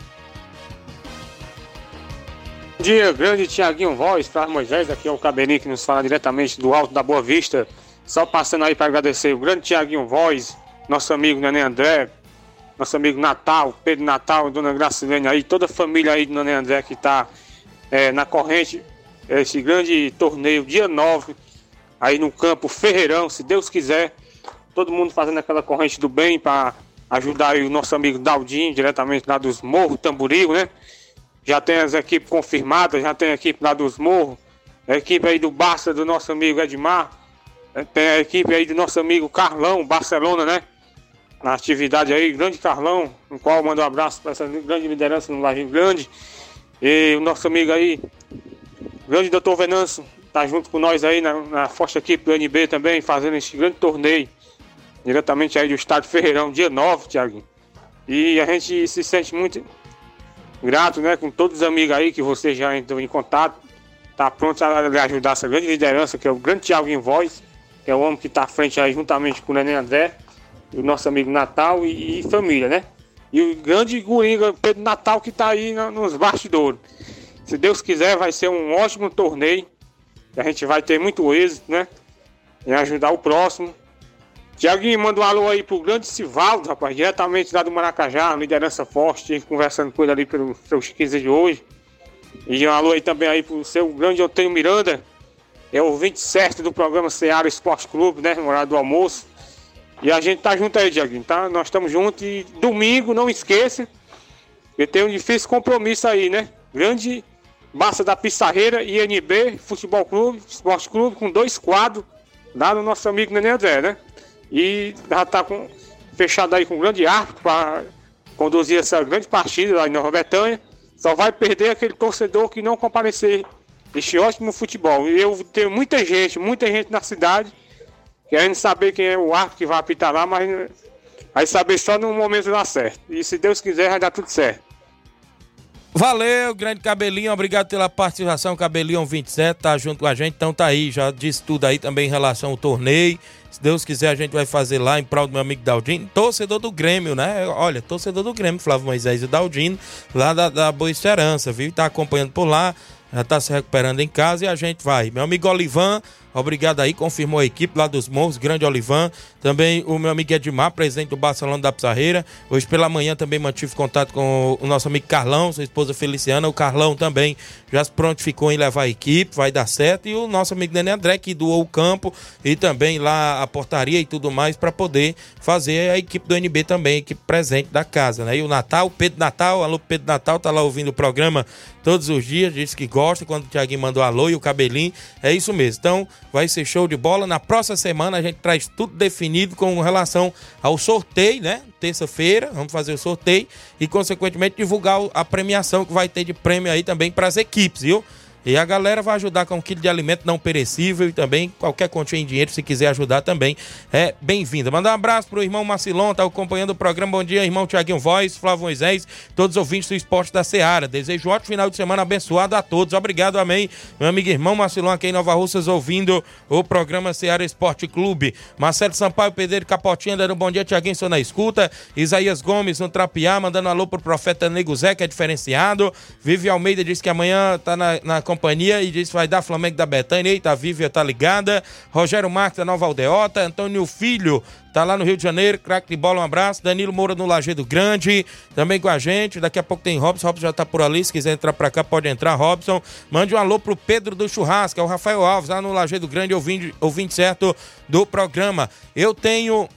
Bom dia, grande Tiaguinho Voz, Flávio Moisés, aqui é o Cabelinho que nos fala diretamente do Alto da Boa Vista. Só passando aí para agradecer o grande Tiaguinho Voz, nosso amigo Nenê André, nosso amigo Natal, Pedro Natal, Dona Gracilene aí, toda a família aí do Nenê André que está é, na corrente esse grande torneio, dia 9, aí no campo Ferreirão, se Deus quiser. Todo mundo fazendo aquela corrente do bem para ajudar o nosso amigo Daldinho, diretamente lá dos Morros Tamboril, né? Já tem as equipes confirmadas, já tem a equipe lá dos Morros, a equipe aí do Barça do nosso amigo Edmar, né? tem a equipe aí do nosso amigo Carlão, Barcelona, né? Na atividade aí, grande Carlão, no qual mando um abraço para essa grande liderança no Laje Grande. E o nosso amigo aí, grande doutor Venâncio tá junto com nós aí na, na forte equipe do NB também, fazendo esse grande torneio. Diretamente aí do estádio Ferreirão, dia 9, Tiaguinho. E a gente se sente muito grato, né, com todos os amigos aí que você já entrou em contato. Tá pronto a ajudar essa grande liderança, que é o grande Thiago em voz, que é o homem que tá à frente aí juntamente com o Nenê André, o nosso amigo Natal e, e família, né? E o grande Guringa Pedro Natal que tá aí na, nos bastidores. Se Deus quiser, vai ser um ótimo torneio. A gente vai ter muito êxito, né? Em ajudar o próximo. Tiaguinho, manda um alô aí pro grande Sivaldo, rapaz, diretamente lá do Maracajá, liderança forte, conversando com ele ali pelos seus 15 de hoje. E um alô aí também aí pro seu grande Otênio Miranda, é o 27 do programa Seara Esporte Clube, né? Morado do almoço. E a gente tá junto aí, Tiaguinho, tá? Nós estamos juntos e domingo, não esqueça, que tem um difícil compromisso aí, né? Grande Massa da Pissarreira, INB, Futebol Clube, Esporte Clube, com dois quadros, lá no nosso amigo Nenê André, né? E já tá com, fechado aí com um grande árbitro para conduzir essa grande partida lá em Nova Betânia. Só vai perder aquele torcedor que não comparecer este ótimo futebol. E eu tenho muita gente, muita gente na cidade querendo saber quem é o árbitro que vai apitar lá, mas vai saber só no momento lá certo. E se Deus quiser, vai dar tudo certo. Valeu, grande Cabelinho, obrigado pela participação. Cabelinho 27 tá junto com a gente, então tá aí, já disse tudo aí também em relação ao torneio. Se Deus quiser, a gente vai fazer lá em prol do meu amigo Daldino, torcedor do Grêmio, né? Olha, torcedor do Grêmio, Flávio Moisés e Daldino, lá da, da Boa Esperança, viu? Tá acompanhando por lá, já tá se recuperando em casa e a gente vai. Meu amigo Olivan, Obrigado aí, confirmou a equipe lá dos Morros, grande Olivan. Também o meu amigo Edmar, presidente do Barcelona da Pizarreira. Hoje pela manhã também mantive contato com o nosso amigo Carlão, sua esposa Feliciana. O Carlão também já se prontificou em levar a equipe, vai dar certo. E o nosso amigo Nenê André, que doou o campo e também lá a portaria e tudo mais para poder fazer a equipe do NB também, a equipe presente da casa, né? E o Natal, Pedro Natal, alô Pedro Natal, tá lá ouvindo o programa todos os dias, disse que gosta quando o Thiaguinho mandou alô e o cabelinho. É isso mesmo. Então, vai ser show de bola. Na próxima semana a gente traz tudo definido com relação ao sorteio, né? terça-feira, vamos fazer o sorteio e, consequentemente, divulgar a premiação que vai ter de prêmio aí também para as equipes, viu? E a galera vai ajudar com um quilo de alimento não perecível e também qualquer quantia em dinheiro, se quiser ajudar também, é bem-vinda. Mandar um abraço pro irmão Marcilon, tá acompanhando o programa. Bom dia, irmão Tiaguinho Voz, Flávio Moisés, todos os ouvintes do esporte da Seara. Desejo um ótimo final de semana abençoado a todos. Obrigado, amém. Meu amigo irmão Marcilon aqui em Nova Russas ouvindo o programa Seara Esporte Clube. Marcelo Sampaio, Pedreiro Capotinha, dando um bom dia, Tiaguinho, estou na escuta. Isaías Gomes no Trapiá, mandando um alô pro profeta Nego Zé, que é diferenciado. Vive Almeida diz que amanhã tá na, na companhia e disse vai dar Flamengo da Betânia. Eita, Vívia tá ligada. Rogério Marques da Nova Aldeota. Antônio Filho tá lá no Rio de Janeiro. Craque de bola, um abraço. Danilo Moura no Lajeado Grande também com a gente. Daqui a pouco tem Robson. Robson já tá por ali. Se quiser entrar pra cá, pode entrar, Robson. Mande um alô pro Pedro do Churrasco, é o Rafael Alves lá no Lajeado Grande, ouvinte, ouvinte certo do programa. Eu tenho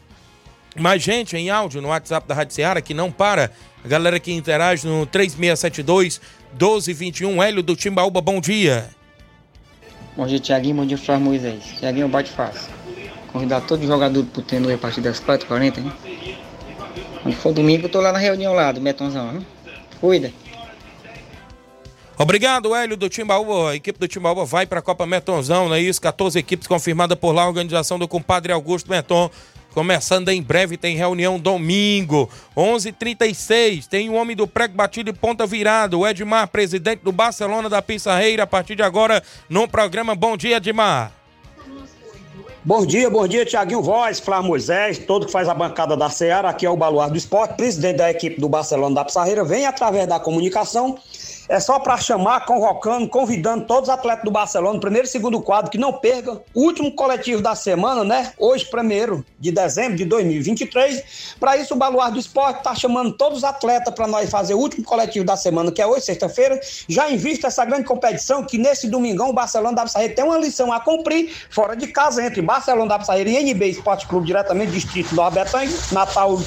mais gente em áudio no WhatsApp da Rádio Seara que não para. A galera que interage no 3672 1221. Hélio do Timbaúba, bom dia. Bom dia, Tiaguinho. Bom dia, Flávio Moisés. Tiaguinho, bate fácil. Convidar todo jogador pro treino a partir das 4h40, hein? Quando for domingo, eu tô lá na reunião lá do Metonzão, hein? Cuida. Obrigado, Hélio do Timbaúba. A equipe do Timbaúba vai para a Copa Metonzão, não é isso? 14 equipes confirmadas por lá, a organização do compadre Augusto Meton. Começando em breve, tem reunião domingo, 11:36 h 36 Tem o homem do prego batido e ponta virado, o Edmar, presidente do Barcelona da Pissarreira, a partir de agora no programa Bom Dia, Edmar. Bom dia, bom dia, Tiaguinho Voz, Flávio Moisés, todo que faz a bancada da Seara, aqui é o Baluar do Esporte, presidente da equipe do Barcelona da Pissarreira, vem através da comunicação é só para chamar, convocando, convidando todos os atletas do Barcelona, primeiro e segundo quadro, que não percam. Último coletivo da semana, né? Hoje, primeiro de dezembro de 2023. Para isso, o Baluar do Esporte está chamando todos os atletas para nós fazer o último coletivo da semana, que é hoje, sexta-feira. Já em vista essa grande competição, que nesse domingão o Barcelona da Pissarreira tem uma lição a cumprir, fora de casa, entre Barcelona da Pissarreira e NB Esporte Clube, diretamente distrito do Betânia, Natal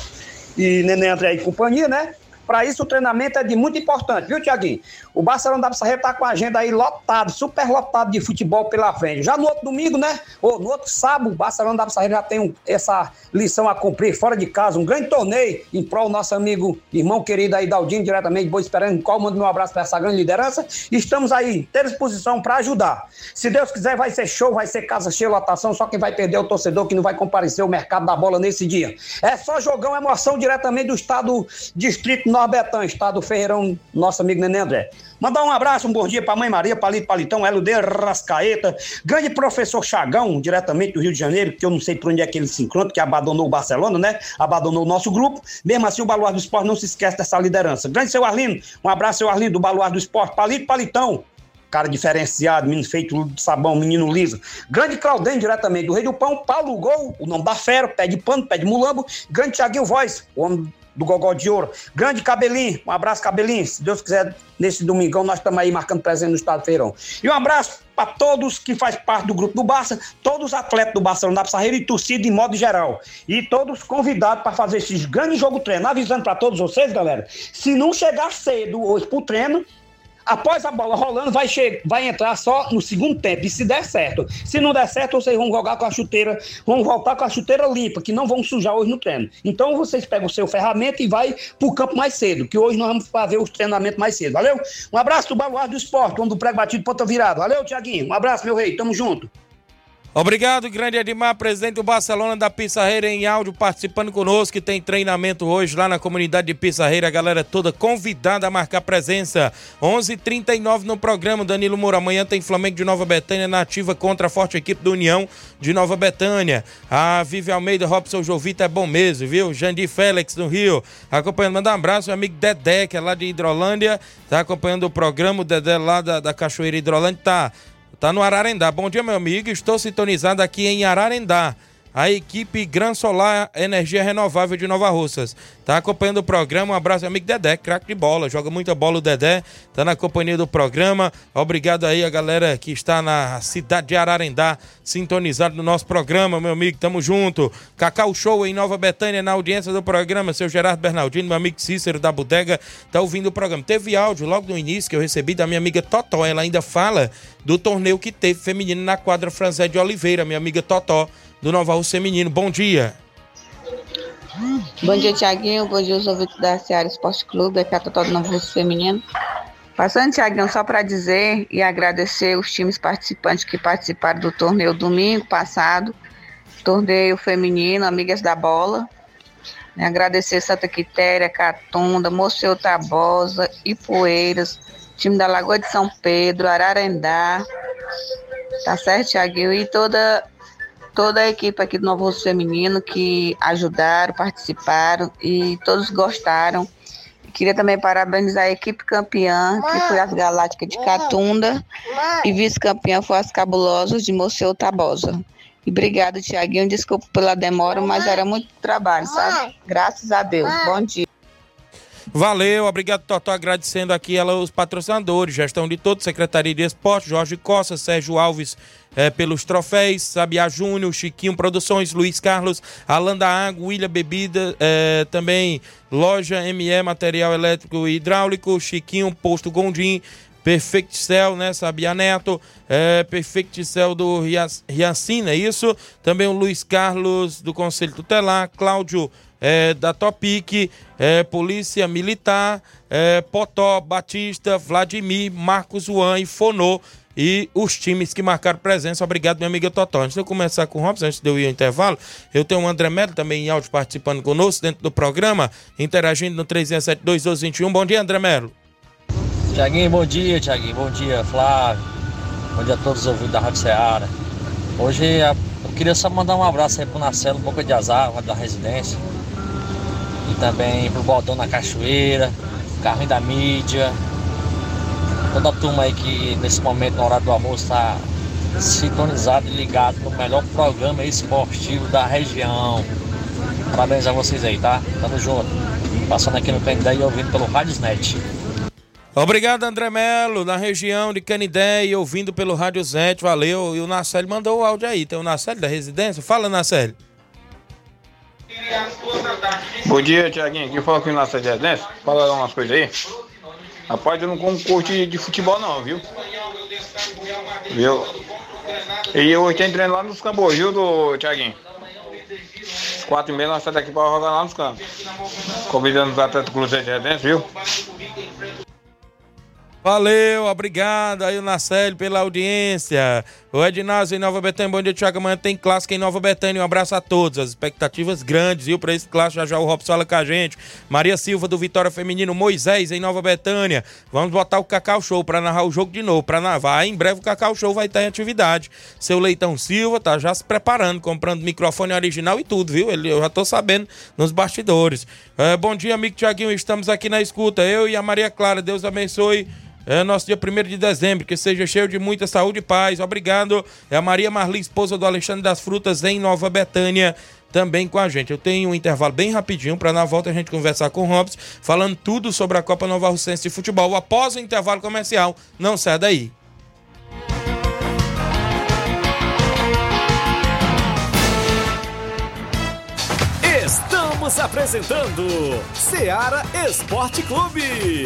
e Nenê André e companhia, né? Para isso, o treinamento é de muito importante, viu, Tiaguinho? O Barcelona da Pissarreira está com a agenda aí lotado, super lotado de futebol pela frente. Já no outro domingo, né? Ou no outro sábado, o Barcelona da Pissarreira já tem um, essa lição a cumprir fora de casa, um grande torneio em prol do nosso amigo, irmão querido aí, Daldinho, diretamente de Boa Esperança, qual mando meu abraço para essa grande liderança. Estamos aí, ter disposição para ajudar. Se Deus quiser, vai ser show, vai ser casa cheia, lotação, só quem vai perder é o torcedor que não vai comparecer o mercado da bola nesse dia. É só jogão, emoção diretamente do estado distrito Norbetão, estado Ferreirão, nosso amigo Nenê André. Mandar um abraço, um bom dia para Mãe Maria, Palito Palitão, Hélio de Rascaeta, grande professor Chagão, diretamente do Rio de Janeiro, que eu não sei por onde é que ele se encontra, que abandonou o Barcelona, né? Abandonou o nosso grupo. Mesmo assim, o Baluar do Esporte não se esquece dessa liderança. Grande seu Arlindo, um abraço, seu Arlindo, do Baluar do Esporte, Palito Palitão, cara diferenciado, menino feito de sabão, menino liso. Grande Claudem, diretamente do Rei do Pão, Paulo Gol, o nome da fera, pé de pano, pé de mulambo. Grande Thiaguinho Voz, o homem do Gogó de Ouro. Grande Cabelinho, um abraço, Cabelinho. Se Deus quiser, nesse domingão nós estamos aí marcando presente no Estado Feirão. E um abraço para todos que faz parte do grupo do Barça, todos os atletas do Barcelona da Pissarreira e torcida de modo geral. E todos convidados para fazer esses grandes jogos treino. Avisando para todos vocês, galera, se não chegar cedo hoje pro treino, após a bola rolando, vai, vai entrar só no segundo tempo. E se der certo. Se não der certo, vocês vão jogar com a chuteira, vão voltar com a chuteira limpa, que não vão sujar hoje no treino. Então vocês pegam o seu ferramenta e vai pro campo mais cedo, que hoje nós vamos fazer os treinamentos mais cedo. Valeu? Um abraço do Baluar do Esporte, onde do prego batido ponta virado. Valeu, Tiaguinho. Um abraço, meu rei. Tamo junto. Obrigado, grande Edmar, presidente do Barcelona da Pissarreira em áudio, participando conosco, que tem treinamento hoje lá na comunidade de Pissarreira. A galera toda convidada a marcar presença. 11:39 h 39 no programa. Danilo Moura. Amanhã tem Flamengo de Nova Betânia na ativa contra a forte equipe do União de Nova Betânia. A Vivi Almeida, Robson Jovita é bom mesmo, viu? Jandir Félix do Rio. Acompanhando, manda um abraço, meu amigo Dedé, que é lá de Hidrolândia. Tá acompanhando o programa. O Dedé lá da, da Cachoeira Hidrolândia tá Tá no Ararendá. Bom dia, meu amigo. Estou sintonizado aqui em Ararendá a equipe Gran Solar Energia Renovável de Nova Russas. Tá acompanhando o programa. Um abraço, amigo Dedé, craque de bola. Joga muita bola o Dedé. Tá na companhia do programa. Obrigado aí a galera que está na cidade de Ararendá, sintonizado no nosso programa, meu amigo. Tamo junto. Cacau Show em Nova Betânia, na audiência do programa. Seu Gerardo Bernardino, meu amigo Cícero da Bodega, tá ouvindo o programa. Teve áudio logo no início que eu recebi da minha amiga Totó. Ela ainda fala do torneio que teve feminino na quadra Franzé de Oliveira, minha amiga Totó do Nova Rússia Feminino. Bom dia. Bom dia, Tiaguinho. Bom dia, os ouvintes da Seara Esporte Clube. Aqui é a Totó do Novo Russo Feminino. Passando, Tiaguinho, só para dizer e agradecer os times participantes que participaram do torneio domingo passado, torneio feminino, Amigas da Bola. Agradecer Santa Quitéria, Catunda, Moceu Tabosa, Ipueiras, time da Lagoa de São Pedro, Ararendá, tá certo, Tiaguinho? E toda, toda a equipe aqui do Novo Russo Feminino que ajudaram, participaram e todos gostaram. Queria também parabenizar a equipe campeã, que foi as Galácticas de Catunda, e vice-campeã foi as Cabulosas de Moceu Tabosa. E obrigado, Tiaguinho. Desculpa pela demora, mas era muito trabalho, sabe? Graças a Deus. Bom dia. Valeu, obrigado, Totó. Agradecendo aqui ela, os patrocinadores, gestão de todos, Secretaria de Esporte, Jorge Costa, Sérgio Alves é, pelos troféus, Sabiá Júnior, Chiquinho Produções, Luiz Carlos, Alan da Água, William Bebida, é, também Loja ME Material Elétrico e Hidráulico, Chiquinho Posto Gondim, Perfect Cell, né? Sabia Neto, é, Perfect Cell do Riacina, é isso? Também o Luiz Carlos do Conselho Tutelar, Cláudio é, da Topic, é, Polícia Militar, é, Potó, Batista, Vladimir, Marcos Juan e Fonô e os times que marcaram presença. Obrigado, minha amiga Totó. Antes de eu começar com o Robson, antes de eu ir ao intervalo, eu tenho o André Melo também em áudio participando conosco dentro do programa, interagindo no 37221. Bom dia, André Melo. Tiaguinho, bom dia, Tiaguinho. Bom dia, Flávio. Bom dia a todos os ouvintes da Rádio Ceará. Hoje eu queria só mandar um abraço aí pro Marcelo Boca de Azar, da residência. E também pro Baldão na Cachoeira, Carrinho da Mídia, toda a turma aí que nesse momento, na hora do almoço, está sintonizado e ligado no melhor programa esportivo da região. Parabéns a vocês aí, tá? Tamo junto. Passando aqui no Canindé e ouvindo pelo Radiosnet. Obrigado, André Melo, na região de Canidé e ouvindo pelo Rádio Zete, valeu. E o Nacelle mandou o áudio aí. Tem o Nacelle da residência? Fala, Nacelle. Bom dia, Tiaguinho. Aqui fala aqui no Nacelle da residência. Fala umas coisas aí. Rapaz, eu não como curte de futebol não, viu? Viu? E hoje tem treino lá nos campos, viu, do Tiaguinho? quatro e meia nós saímos daqui para jogar lá nos campos. Convidando os atletas do Cruzeiro de Redenção, viu? Valeu, obrigado aí o Nacélio pela audiência. O Ednazio em Nova Betânia, bom dia, Tiago. Amanhã tem clássico em Nova Betânia. Um abraço a todos. As expectativas grandes, viu, para esse clássico. Já já o Robson fala com a gente. Maria Silva do Vitória Feminino, Moisés em Nova Betânia. Vamos botar o Cacau Show para narrar o jogo de novo. Para narrar. Em breve o Cacau Show vai estar em atividade. Seu Leitão Silva tá já se preparando, comprando microfone original e tudo, viu? Ele, eu já tô sabendo nos bastidores. É, bom dia, amigo Tiaguinho. Estamos aqui na escuta. Eu e a Maria Clara. Deus abençoe. É nosso dia 1 de dezembro, que seja cheio de muita saúde e paz. Obrigado. É a Maria Marli, esposa do Alexandre das Frutas, em Nova Betânia, também com a gente. Eu tenho um intervalo bem rapidinho para na volta a gente conversar com o Robson, falando tudo sobre a Copa Nova Russense de Futebol. Após o intervalo comercial, não sai daí. Estamos apresentando Seara Esporte Clube.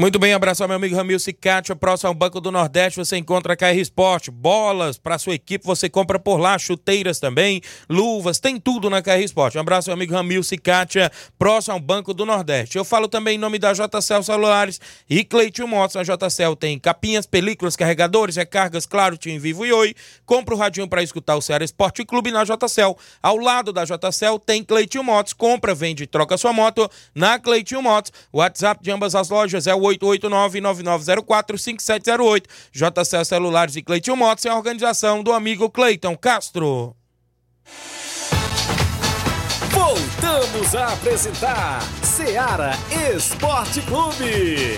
Muito bem, abraço ao meu amigo Ramil Cicatio, próximo ao Banco do Nordeste, você encontra KR Sport, bolas para sua equipe, você compra por lá, chuteiras também, luvas, tem tudo na KR Sport. Um abraço ao meu amigo Ramil Cicatia, próximo ao Banco do Nordeste. Eu falo também em nome da JCL Celulares e Cleitinho Motos. A JCL tem capinhas, películas, carregadores, recargas, claro, Tim Vivo e Oi. Compra o radinho para escutar o Ceará Esporte Clube na JCL. Ao lado da JCL tem Cleitinho Motos, compra, vende e troca sua moto na Cleitinho Motos. O WhatsApp de ambas as lojas é o 889-9904-5708. JCL Celulares e Cleiton Motos é a organização do amigo Cleiton Castro. Voltamos a apresentar Seara Esporte Clube.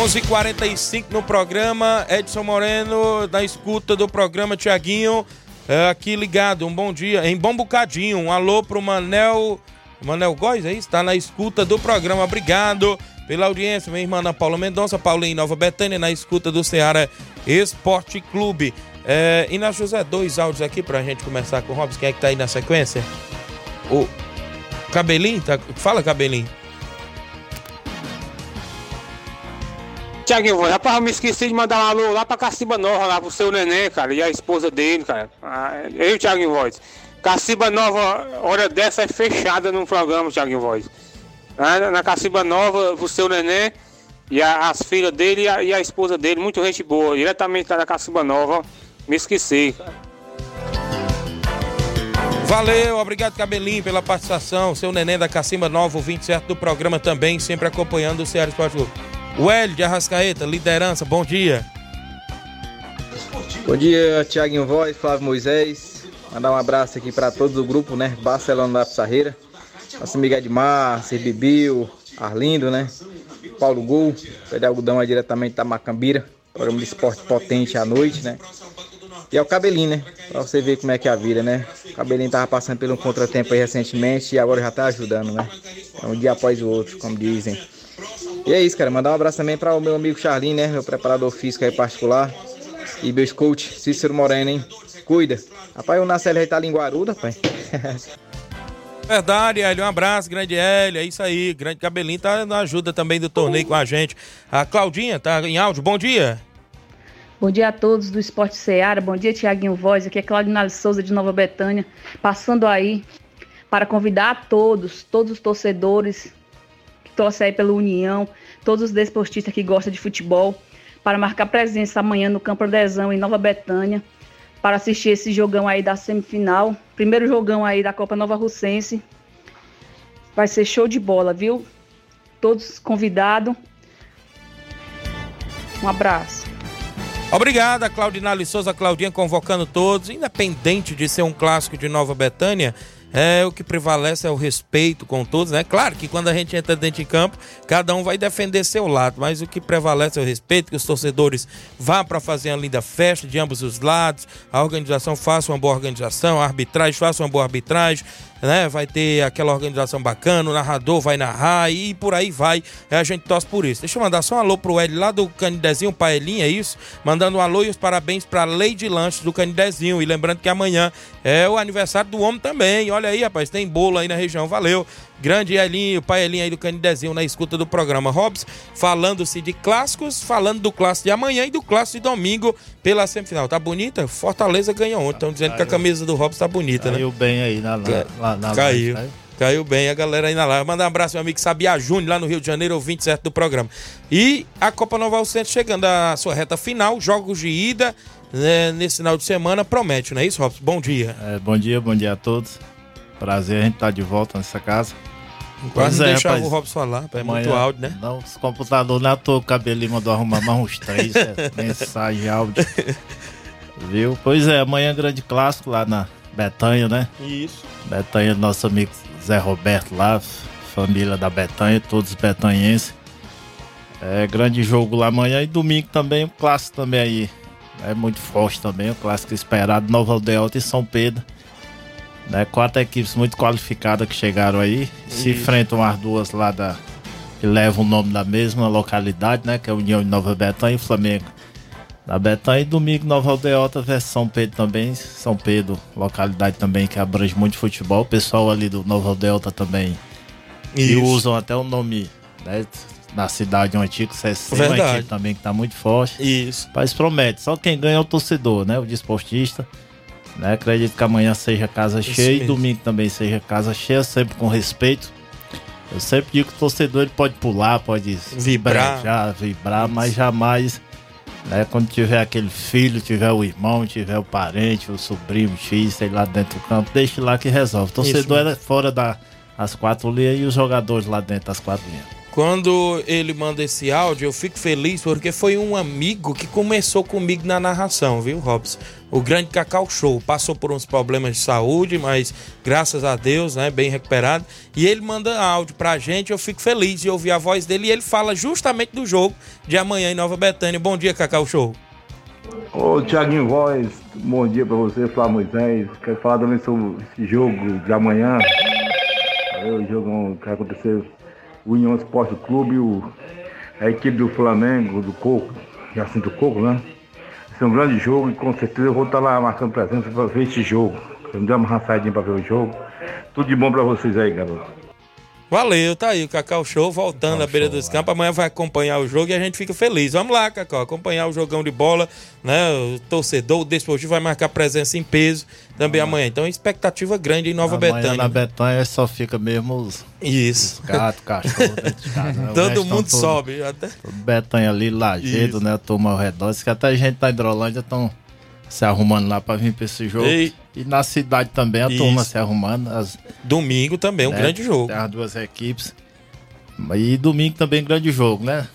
11:45 no programa. Edson Moreno na escuta do programa Tiaguinho é, aqui ligado. Um bom dia em bom bocadinho. Um alô pro Manel Manel Góes, é isso? Está na escuta do programa. Obrigado pela audiência. Minha irmã Ana Paula Mendonça, Paulinho Nova Betânia na escuta do Ceará Esporte Clube. É, e na José, dois áudios aqui pra gente começar com o Robson. Quem é que tá aí na sequência? O Cabelinho? Tá... Fala, Cabelinho. Tiaguinho, rapaz, eu me esqueci de mandar um alô lá pra Caciba Nova, lá pro seu neném, cara, e a esposa dele, cara. Ah, eu, Tiaguinho Voz. Caciba Nova, hora dessa é fechada no programa, Tiaguinho Voz. Na, na Caciba Nova, pro seu neném e a, as filhas dele e a, e a, esposa dele, muito gente boa, diretamente lá da Caciba Nova. Me esqueci, cara. Valeu, obrigado Cabelinho pela participação. Seu neném da Cacimba Nova, o 27 do programa também, sempre acompanhando o Ceará Esporte Clube. O Hélio de Arrascaeta, liderança, bom dia. Bom dia, Tiaguinho Voz, Flávio Moisés. Mandar um abraço aqui para todos do grupo, né? Barcelona da Pissarreira. Nosso amigo Edmar, Bibiu, Arlindo, né? Paulo Gol, de algodão aí diretamente da Macambira. Programa de esporte potente à noite, né? E é o Cabelinho, né? Pra você ver como é que é a vida, né? O Cabelinho tava passando por um contratempo aí recentemente e agora já tá ajudando, né? É um dia após o outro, como dizem. E é isso, cara. Mandar um abraço também para o meu amigo Charlinho, né? Meu preparador físico aí particular. E meus coach, Cícero Moreno, hein? Cuida. Rapaz, o Nacelle tá ali em Guaruda, pai. Verdade, Hélio. Um abraço, grande Hélio. É isso aí. Grande Cabelinho tá na ajuda também do torneio com a gente. A Claudinha tá em áudio. Bom dia. Bom dia a todos do Esporte Seara. Bom dia, Tiaguinho Voz. Aqui é Claudinha Souza de Nova Betânia. Passando aí para convidar a todos, todos os torcedores torce aí pela União, todos os desportistas que gostam de futebol, para marcar presença amanhã no Campo Adesão, em Nova Betânia, para assistir esse jogão aí da semifinal. Primeiro jogão aí da Copa Nova Russense. Vai ser show de bola, viu? Todos convidados. Um abraço. Obrigado, Claudinale Souza, Claudinha convocando todos, independente de ser um clássico de Nova Betânia. É, o que prevalece é o respeito com todos, né? Claro que quando a gente entra dentro de campo, cada um vai defender seu lado, mas o que prevalece é o respeito, que os torcedores vá para fazer uma linda festa de ambos os lados, a organização faça uma boa organização, a arbitragem faça uma boa arbitragem, né? Vai ter aquela organização bacana, o narrador vai narrar e por aí vai. É, a gente torce por isso. Deixa eu mandar só um alô pro Hélio lá do Canidezinho, Paelinha, é isso? Mandando um alô e os parabéns pra Lady Lanches do Canidezinho. E lembrando que amanhã é o aniversário do homem também. Olha aí, rapaz, tem bolo aí na região. Valeu. Grande Elinho, pai Elinho aí do Canidezinho na escuta do programa Robs, falando-se de clássicos, falando do clássico de amanhã e do clássico de domingo pela semifinal. Tá bonita? Fortaleza ganhou ontem. Estão dizendo caiu, que a camisa do Robs tá bonita, caiu né? Caiu bem aí na, na, na Caiu. Live, Caiu bem a galera aí na live. Mandar um abraço meu amigo Sabia Júnior, lá no Rio de Janeiro, o 27 do programa. E a Copa Nova Centro chegando à sua reta final, jogos de ida né, nesse final de semana, promete, não é isso, Robson? Bom dia. É, bom dia, bom dia a todos. Prazer a gente estar tá de volta nessa casa. Quase não é, deixava rapaz, o Robson falar, é muito áudio, né? Não, os computadores não é toa, o cabelinho mandou arrumar mais uns três é, mensagem, áudio. Viu? Pois é, amanhã é grande clássico lá na Betanha, né? Isso. Betanha, nosso amigo Zé Roberto lá, família da Betanha, todos betanhenses. É grande jogo lá amanhã e domingo também, o clássico também aí. É muito forte também, o clássico esperado, Nova Aldeota e São Pedro. Né? Quatro equipes muito qualificadas que chegaram aí. Isso. Se enfrentam as duas lá da. que levam o nome da mesma localidade, né? Que é a União de Nova Betânia e Flamengo. Da Betânia e domingo Nova Aldeota versus São Pedro também. São Pedro, localidade também que abrange muito futebol. O pessoal ali do Nova Aldeota também. Isso. E usam até o nome né, da cidade antiga, CSC, uma equipe também que tá muito forte. Isso. Mas promete, só quem ganha é o torcedor, né? O desportista. Né? Acredito que amanhã seja casa Isso cheia mesmo. e domingo também seja casa cheia, sempre com respeito. Eu sempre digo que o torcedor ele pode pular, pode vibrar, já vibrar, mas jamais, né, quando tiver aquele filho, tiver o irmão, tiver o parente, o sobrinho, o X, sei lá dentro do campo, deixe lá que resolve. O torcedor é fora das quatro linhas e os jogadores lá dentro das quatro linhas. Quando ele manda esse áudio, eu fico feliz porque foi um amigo que começou comigo na narração, viu, Robson? O grande Cacau Show. Passou por uns problemas de saúde, mas graças a Deus, né, bem recuperado. E ele manda áudio pra gente, eu fico feliz de ouvir a voz dele e ele fala justamente do jogo de amanhã em Nova Betânia. Bom dia, Cacau Show. Ô, Tiaguinho Voz, bom dia pra você, Flávio Moisés. Quero falar também sobre esse jogo de amanhã. O jogo que vai acontecer o União Esporte Clube, o, a equipe do Flamengo, do Coco, Jacinto Coco, né? É um grande jogo e com certeza eu vou estar lá marcando presença para ver esse jogo. Me dei uma saidinha para ver o jogo. Tudo de bom para vocês aí, garoto. Valeu, tá aí o Cacau Show voltando Cacau à beira show, dos campos. Amanhã vai acompanhar o jogo e a gente fica feliz. Vamos lá, Cacau, acompanhar o jogão de bola, né? O torcedor, o desportivo vai marcar presença em peso também amanhã. Então, expectativa grande em Nova amanhã Betânia. na Betânia só fica mesmo os, Isso. os gatos, cachorro dentro de casa. Né? Todo mundo todo, sobe. Até... Todo Betânia ali, Lajedo, né? A turma ao redor. Diz que até a gente da Hidrolândia estão se arrumando lá para vir para esse jogo. Ei. E na cidade também a Isso. turma se arrumando. As, domingo também, um né? grande jogo. As duas equipes. E domingo também grande jogo, né?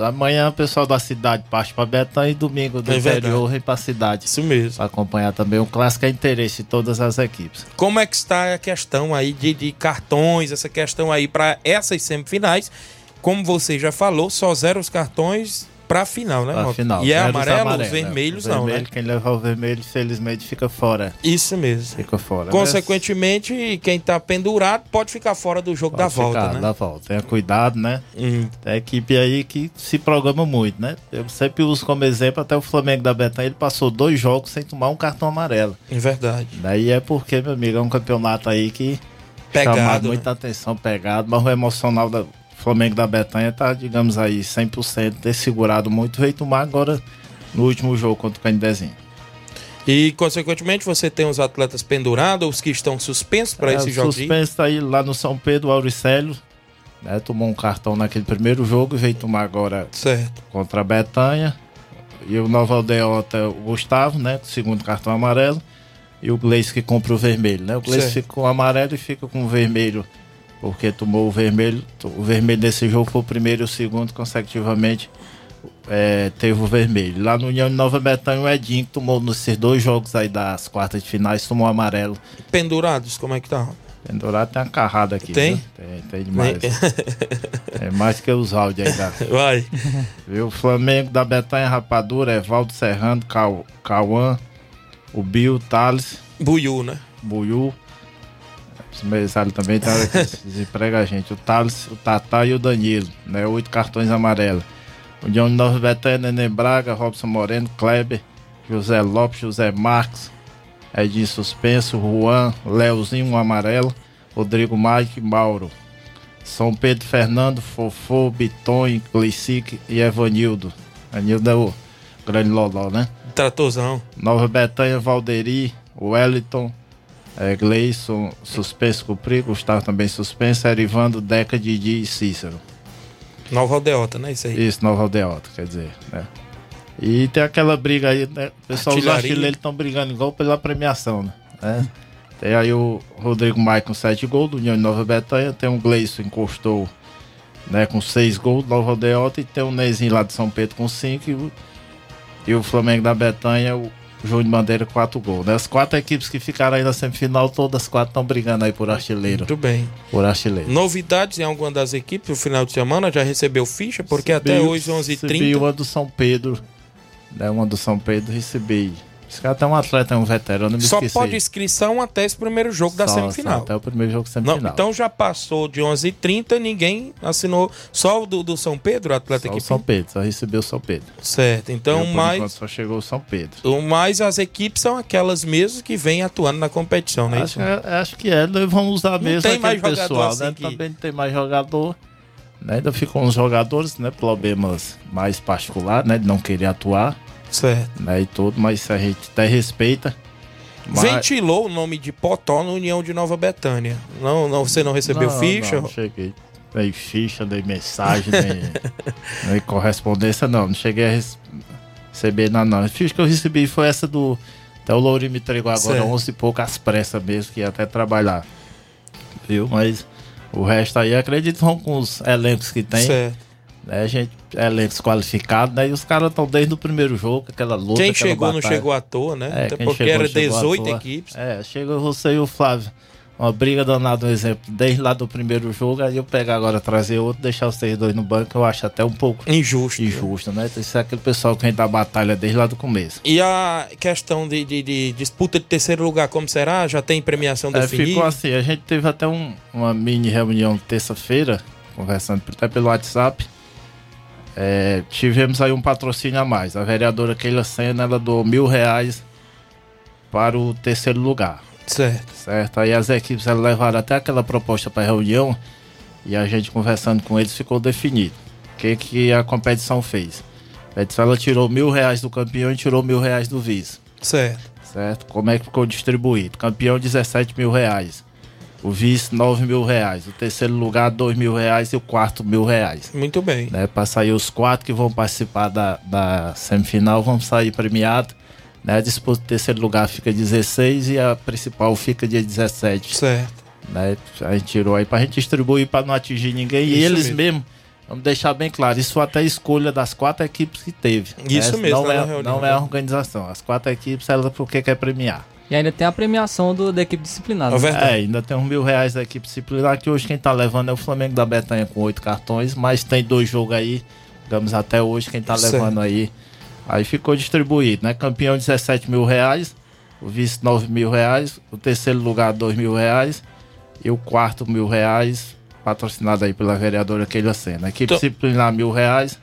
Amanhã o pessoal da cidade parte para Betão e domingo do é interior vem para a cidade. Isso mesmo. Para acompanhar também o clássico é interesse de todas as equipes. Como é que está a questão aí de, de cartões, essa questão aí para essas semifinais? Como você já falou, só zero os cartões pra final, né, pra final. E é amarelo, amarelo, os vermelhos não, vermelho, né? Quem levar o vermelho, infelizmente, fica fora. Isso mesmo. Fica fora. Consequentemente, Mas... quem tá pendurado pode ficar fora do jogo pode da volta, né? da volta. Tenha cuidado, né? Hum. Tem equipe aí que se programa muito, né? Eu sempre uso como exemplo até o Flamengo da Betânia, ele passou dois jogos sem tomar um cartão amarelo. É verdade. Daí é porque, meu amigo, é um campeonato aí que pegado, chama né? muita atenção, pegado, mas o emocional da Flamengo da Betanha tá, digamos aí, 100% ter segurado muito, veio tomar agora no último jogo contra o Candezinho. E, consequentemente, você tem os atletas pendurados, os que estão suspensos para é, esse jogo? Suspenso tá aí lá no São Pedro, o Auricélio, né, tomou um cartão naquele primeiro jogo e veio tomar agora certo. contra a Betanha. E o Nova Aldeota, o Gustavo, né, segundo cartão amarelo. E o Gleice que compra o vermelho, né? O Gleice fica com o amarelo e fica com o vermelho porque tomou o vermelho. O vermelho nesse jogo foi o primeiro e o segundo consecutivamente. É, teve o vermelho. Lá no União de Nova Betânia, o Edinho que tomou nesses dois jogos aí das quartas de finais, tomou amarelo. Pendurados, como é que tá? Pendurado tem uma carrada aqui. Tem? Tem, tem demais. é mais que os áudios aí da. Vai. Viu? O Flamengo da Betânia Rapadura, Evaldo Serrano, Cauã, o Bill, Thales. Buiu, né? Buiu. Mesários também tá desemprega a gente. O Thales, o Tatá e o Danilo, né? Oito cartões amarelos. O Nova Betânia, Neném Braga, Robson Moreno, Kleber, José Lopes, José Marques, Edinho Suspenso, Juan, Leozinho, um amarelo, Rodrigo Mike, Mauro. São Pedro Fernando, Fofô, Bitonho, Glicic e Evanildo. Evanildo é o grande Loló, né? Tratorzão. Nova Betânia, Valderi, Wellington, é, Gleison suspenso cumprir, Gustavo também suspenso, Erivando, Deca, Didi e Cícero. Nova Aldeota, né? Isso aí. Isso, Nova Aldeota, quer dizer, né? E tem aquela briga aí, né? O pessoal dos artilheiros estão brigando igual pela premiação, né? É. Tem aí o Rodrigo Maia com 7 gols do União de Nova Betânia, tem um Gleison encostou né, com 6 gols do Nova Aldeota e tem o Nezinho lá de São Pedro com 5 e, e o Flamengo da Betânia, o João de Bandeira, quatro gols. Né? As quatro equipes que ficaram aí na semifinal, todas as quatro estão brigando aí por artilheiro. Muito bem. Por artilheiro. Novidades em alguma das equipes no final de semana? Já recebeu ficha? Porque até hoje, 11h30... Recebi uma do São Pedro. Né? Uma do São Pedro, recebi esse cara tem um atleta, é um veterano, me Só esqueci. pode inscrição até esse primeiro jogo só, da semifinal. Até o primeiro jogo semifinal. Não, então já passou de 11h30, ninguém assinou. Só o do, do São Pedro, o atleta só o São Pedro, só recebeu o São Pedro. Certo, então Eu, mais... Só chegou o São Pedro. Mas as equipes são aquelas mesmas que vêm atuando na competição, né? Acho, é, acho que é, vamos usar mesmo tem mais pessoal, assim né? Que... Também não tem mais jogador. Né? Ainda ficam os jogadores, né? Problemas mais particulares, né? De não querer atuar. Certo. Né, e tudo, mas a gente até respeita. Mas... Ventilou o nome de Potó na União de Nova Betânia. Não, não, você não recebeu não, ficha? Não, não cheguei. Dei ficha, dei mensagem, nem, nem correspondência, não. Não cheguei a receber nada, não. A ficha que eu recebi foi essa do. Até o Lourinho me entregou agora, certo. 11 e pouco, às pressas mesmo, que ia até trabalhar. Viu? Mas O resto aí, acredito, vão com os elencos que tem. Certo. Né, a gente, elencos qualificados, né? E os caras estão desde o primeiro jogo, aquela luta. Quem aquela chegou batalha. não chegou à toa, né? É, Até porque chegou, era chegou à 18 toa. equipes. É, chega você e o Flávio. Uma briga danada, um exemplo, desde lá do primeiro jogo, aí eu pegar agora, trazer outro, deixar vocês dois no banco, eu acho até um pouco injusto. Injusto, né? Isso é aquele pessoal que vem da batalha desde lá do começo. E a questão de, de- de disputa de terceiro lugar, como será? Já tem premiação É, definida? ficou assim, a gente teve até um- uma mini reunião terça-feira, conversando até pelo WhatsApp. É, tivemos aí um patrocínio a mais. A vereadora Keila Senna, ela doou mil reais para o terceiro lugar. Certo. Certo. Aí as equipes elas levaram até aquela proposta para reunião e a gente conversando com eles ficou definido. O que, que a competição fez? A competição ela tirou mil reais do campeão e tirou mil reais do vice. Certo. Certo? Como é que ficou distribuído? Campeão 17 mil reais. O vice 9 mil reais. O terceiro lugar 2 mil reais e o quarto mil reais. Muito bem. Né? Para sair os quatro que vão participar da, da semifinal vão sair premiados. Né? A disputa do terceiro lugar fica 16 e a principal fica dia 17. Certo. Né? A gente tirou aí pra gente distribuir para não atingir ninguém. e Isso eles mesmo. mesmo, vamos deixar bem claro, isso foi até a escolha das quatro equipes que teve. Isso né? mesmo, Não é, reunião, não é a organização. As quatro equipes, elas porque quer premiar. E ainda tem a premiação do, da equipe disciplinada. né? É, ainda tem uns mil reais da equipe disciplinar, que hoje quem tá levando é o Flamengo da Betanha com oito cartões, mas tem dois jogos aí, digamos até hoje, quem tá Certo. levando aí. Aí ficou distribuído, né? Campeão 17 mil reais, o vice 9 mil reais, o terceiro lugar 2 mil reais e o quarto mil reais, patrocinado aí pela vereadora Keila Senna. Equipe Então- disciplinar mil reais,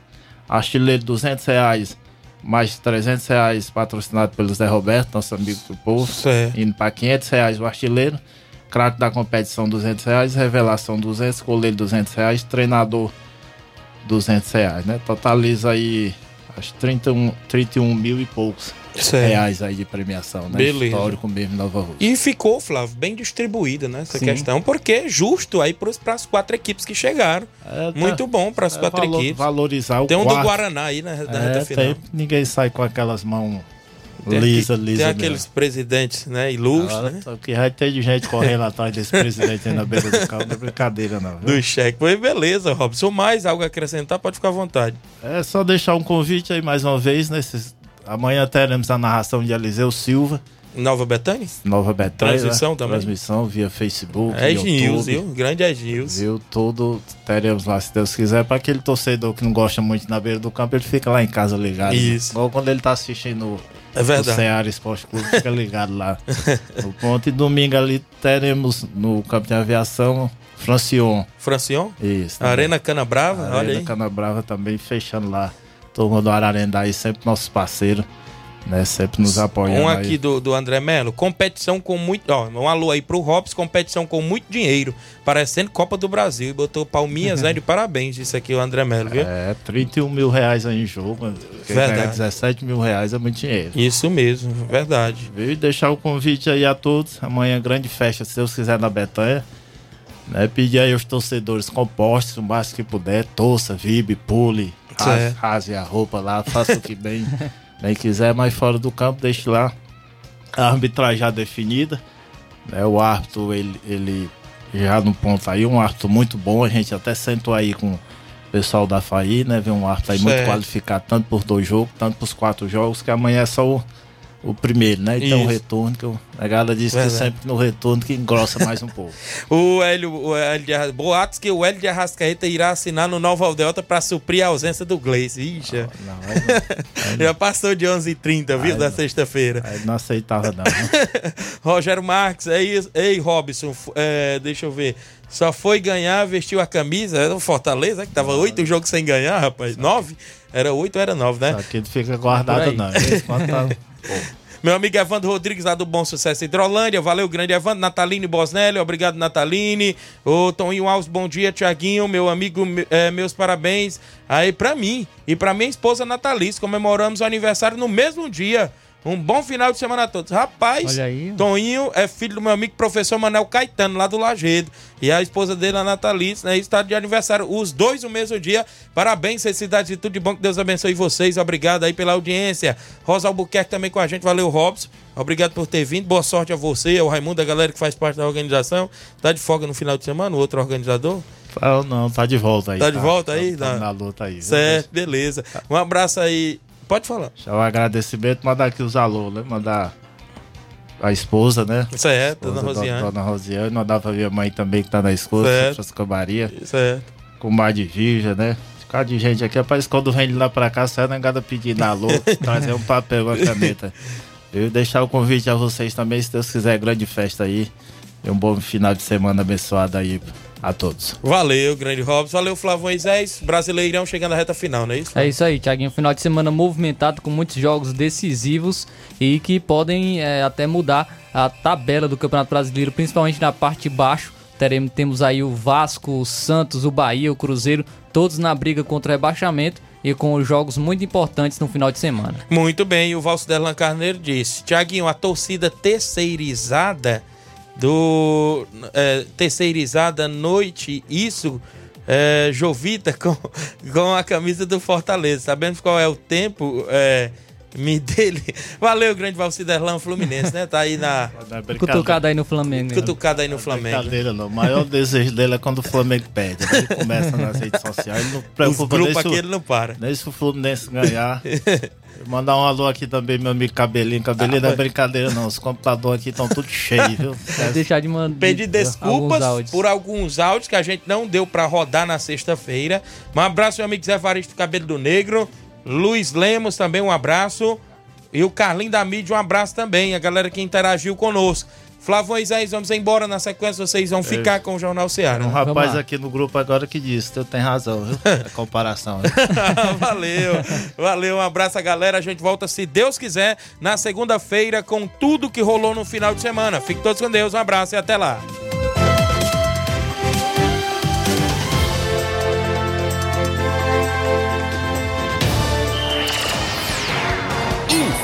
artilheiro 200 reais, mais 300 reais patrocinado pelo Zé Roberto, nosso amigo do povo, Certo. indo para 500 reais o artilheiro, craque da competição 200 reais, revelação 200, goleiro 200 reais, treinador 200 reais, né? Totaliza aí acho 31, 31 mil e poucos Certo. reais aí de premiação, né? Beleza. Histórico mesmo Nova Rússia. E ficou, Flávio, bem distribuída, né? Essa Sim. questão, porque é justo aí para as quatro equipes que chegaram. tá- Muito bom para as é quatro valo- equipes. Valorizar o Tem um quarto. do Guaraná aí na, na É, reta final. tem- ninguém sai com aquelas mãos Tem lisa, aqui- lisa. Tem mesmo. aqueles presidentes, né? Ilustres, Ah, né? só que ter de gente correndo atrás desse presidente aí na beira do carro, não é brincadeira não. viu? Do cheque. Foi beleza, Robson. Mais algo a acrescentar, pode ficar à vontade. É só deixar um convite aí mais uma vez, né? Amanhã teremos a narração de Eliseu Silva. Nova Betânia? Nova Betânia. Transmissão né? também? Transmissão via Facebook. É Gils, viu? Grande é Gils. Viu? Tudo teremos lá, se Deus quiser. Para aquele torcedor que não gosta muito na beira do campo, ele fica lá em casa ligado. né? Isso. Igual quando ele tá assistindo É verdade. o Ceará Esporte Clube, fica ligado lá. no ponto. E domingo ali teremos no campo de aviação Francion. Francion? Isso. também. Arena Cana Brava, olha Arena aí. Canabrava também fechando lá. Turma do Ararendá aí, sempre nossos parceiros, né? Sempre nos apoiando. Um aí. aqui do, do André Melo. Competição com muito. Ó, um alô aí pro Robson. Competição com muito dinheiro. Parecendo Copa do Brasil. E botou palminhas, né? De parabéns. Isso aqui, o André Melo, viu? É, 31 mil reais aí em jogo. Verdade. ganha 17 mil reais é muito dinheiro. Isso mesmo, verdade. E deixar o convite aí a todos. Amanhã, grande festa, se Deus quiser, na Betanha. Né? Pedir aí aos torcedores compostos, o máximo que puder. Torça, vibre, pule, rasgue, Certo. rasgue a roupa lá, faça o que bem, bem quiser, mas fora do campo, deixe lá a arbitragem já definida. Né? O árbitro, ele, ele já no ponto aí, um árbitro muito bom. A gente até sentou aí com o pessoal da FAI, né? Vê um árbitro aí muito Certo. qualificado, tanto por dois jogos, tanto por quatro jogos, que amanhã é só o, o primeiro, né? Então o retorno, que eu, a galera diz Verdade. que sempre no retorno que engrossa mais um pouco. O Hélio, o Hélio de Arras- Boatos que o Hélio de Arrascaeta irá assinar no Nova Delta para suprir a ausência do Gleice. Ixi. Já passou de 11h30, viu? Da não. sexta-feira. Não aceitava não. Rogério Marques, é isso. Ei, Robson, é, deixa eu ver. Só foi ganhar, vestiu a camisa. Era o Fortaleza, que tava oito jogos sem ganhar, rapaz. Nove? Era oito ou era nove, né? Aqui não fica guardado não. quando tá- Meu amigo Evandro Rodrigues, lá do Bom Sucesso Hidrolândia. Valeu, grande Evandro. Nataline Bosnelli, obrigado, Nataline. Ô, Toninho Alves, bom dia, Tiaguinho. Meu amigo, é, meus parabéns aí pra mim e pra minha esposa Natalice. Comemoramos o aniversário no mesmo dia. Um bom final de semana a todos. Rapaz, Olha aí. Toninho é filho do meu amigo professor Manel Caetano, lá do Lagedo. E a esposa dele, a Natalice, né? Está de aniversário. Os dois no mesmo dia. Parabéns, felicidades e tudo de bom. Que Deus abençoe vocês. Obrigado aí pela audiência. Rosa Albuquerque também com a gente. Valeu, Robson. Obrigado por ter vindo. Boa sorte a você, ao Raimundo, a galera que faz parte da organização. Tá de folga no final de semana, o outro organizador? Ah, não, tá de volta aí. Tá de volta aí? Tá, Tá. na luta aí. Certo, beleza. Um abraço aí. Pode falar. Já o agradecimento, mandar aqui os alô, né? Mandar a esposa, né? Certo, Esposa dona Rosiane. Dona Rosiane, mandar pra minha mãe também que tá na escola, Certo. Francisca Maria. Certo. Com mar de Virgem, né? Ficar de gente aqui, rapaz, quando vem de lá pra cá, sai negada pedindo alô, trazer um papel, uma caneta. Eu deixar o convite a vocês também, se Deus quiser, grande festa aí. E um bom final de semana abençoado aí a todos. Valeu, grande Robson. Valeu, Flávio Moisés. Brasileirão chegando à reta final, não é isso? É isso aí, Thiaguinho. Final de semana movimentado com muitos jogos decisivos e que podem é, até mudar a tabela do Campeonato Brasileiro, principalmente na parte de baixo. Teremos, temos aí o Vasco, o Santos, o Bahia, o Cruzeiro, todos na briga contra o rebaixamento e com jogos muito importantes no final de semana. Muito bem, e o Valso Derlan Carneiro disse: Tiaguinho, a torcida terceirizada do. é, terceirizada noite, isso. É, Jovita com, com a camisa do Fortaleza. Sabendo qual é o tempo? É, me dele. Valeu, grande Valciderlão Fluminense, né? Tá aí na. Cutucado aí no Flamengo. né? Cutucado aí no Flamengo. Brincadeira, não. O maior desejo dele é quando o Flamengo perde. Ele começa nas redes sociais. Ele não preocupa grupos nem se o- aqui ele não para. Nem se o Fluminense ganhar. Vou Mandar um alô aqui também, meu amigo Cabelinho. Cabelinho não é brincadeira, não. Os computadores aqui estão tudo cheios, viu? Deixar de mandar. Pedir desculpas por alguns áudios que a gente não deu pra rodar na sexta-feira. Um abraço, meu amigo Zé Varisto Cabelo do Negro. Luiz Lemos também, um abraço. E o Carlinho da Mídia, um abraço também. A galera que interagiu conosco. Flávio Moisés, vamos embora. Na sequência, vocês vão ficar com o Jornal Ceará. Um rapaz aqui no grupo agora que disse, tu tem razão, viu? A comparação. valeu, valeu, um abraço a galera. A gente volta, se Deus quiser, na segunda-feira com tudo que rolou no final de semana. Fiquem todos com Deus, um abraço e até lá.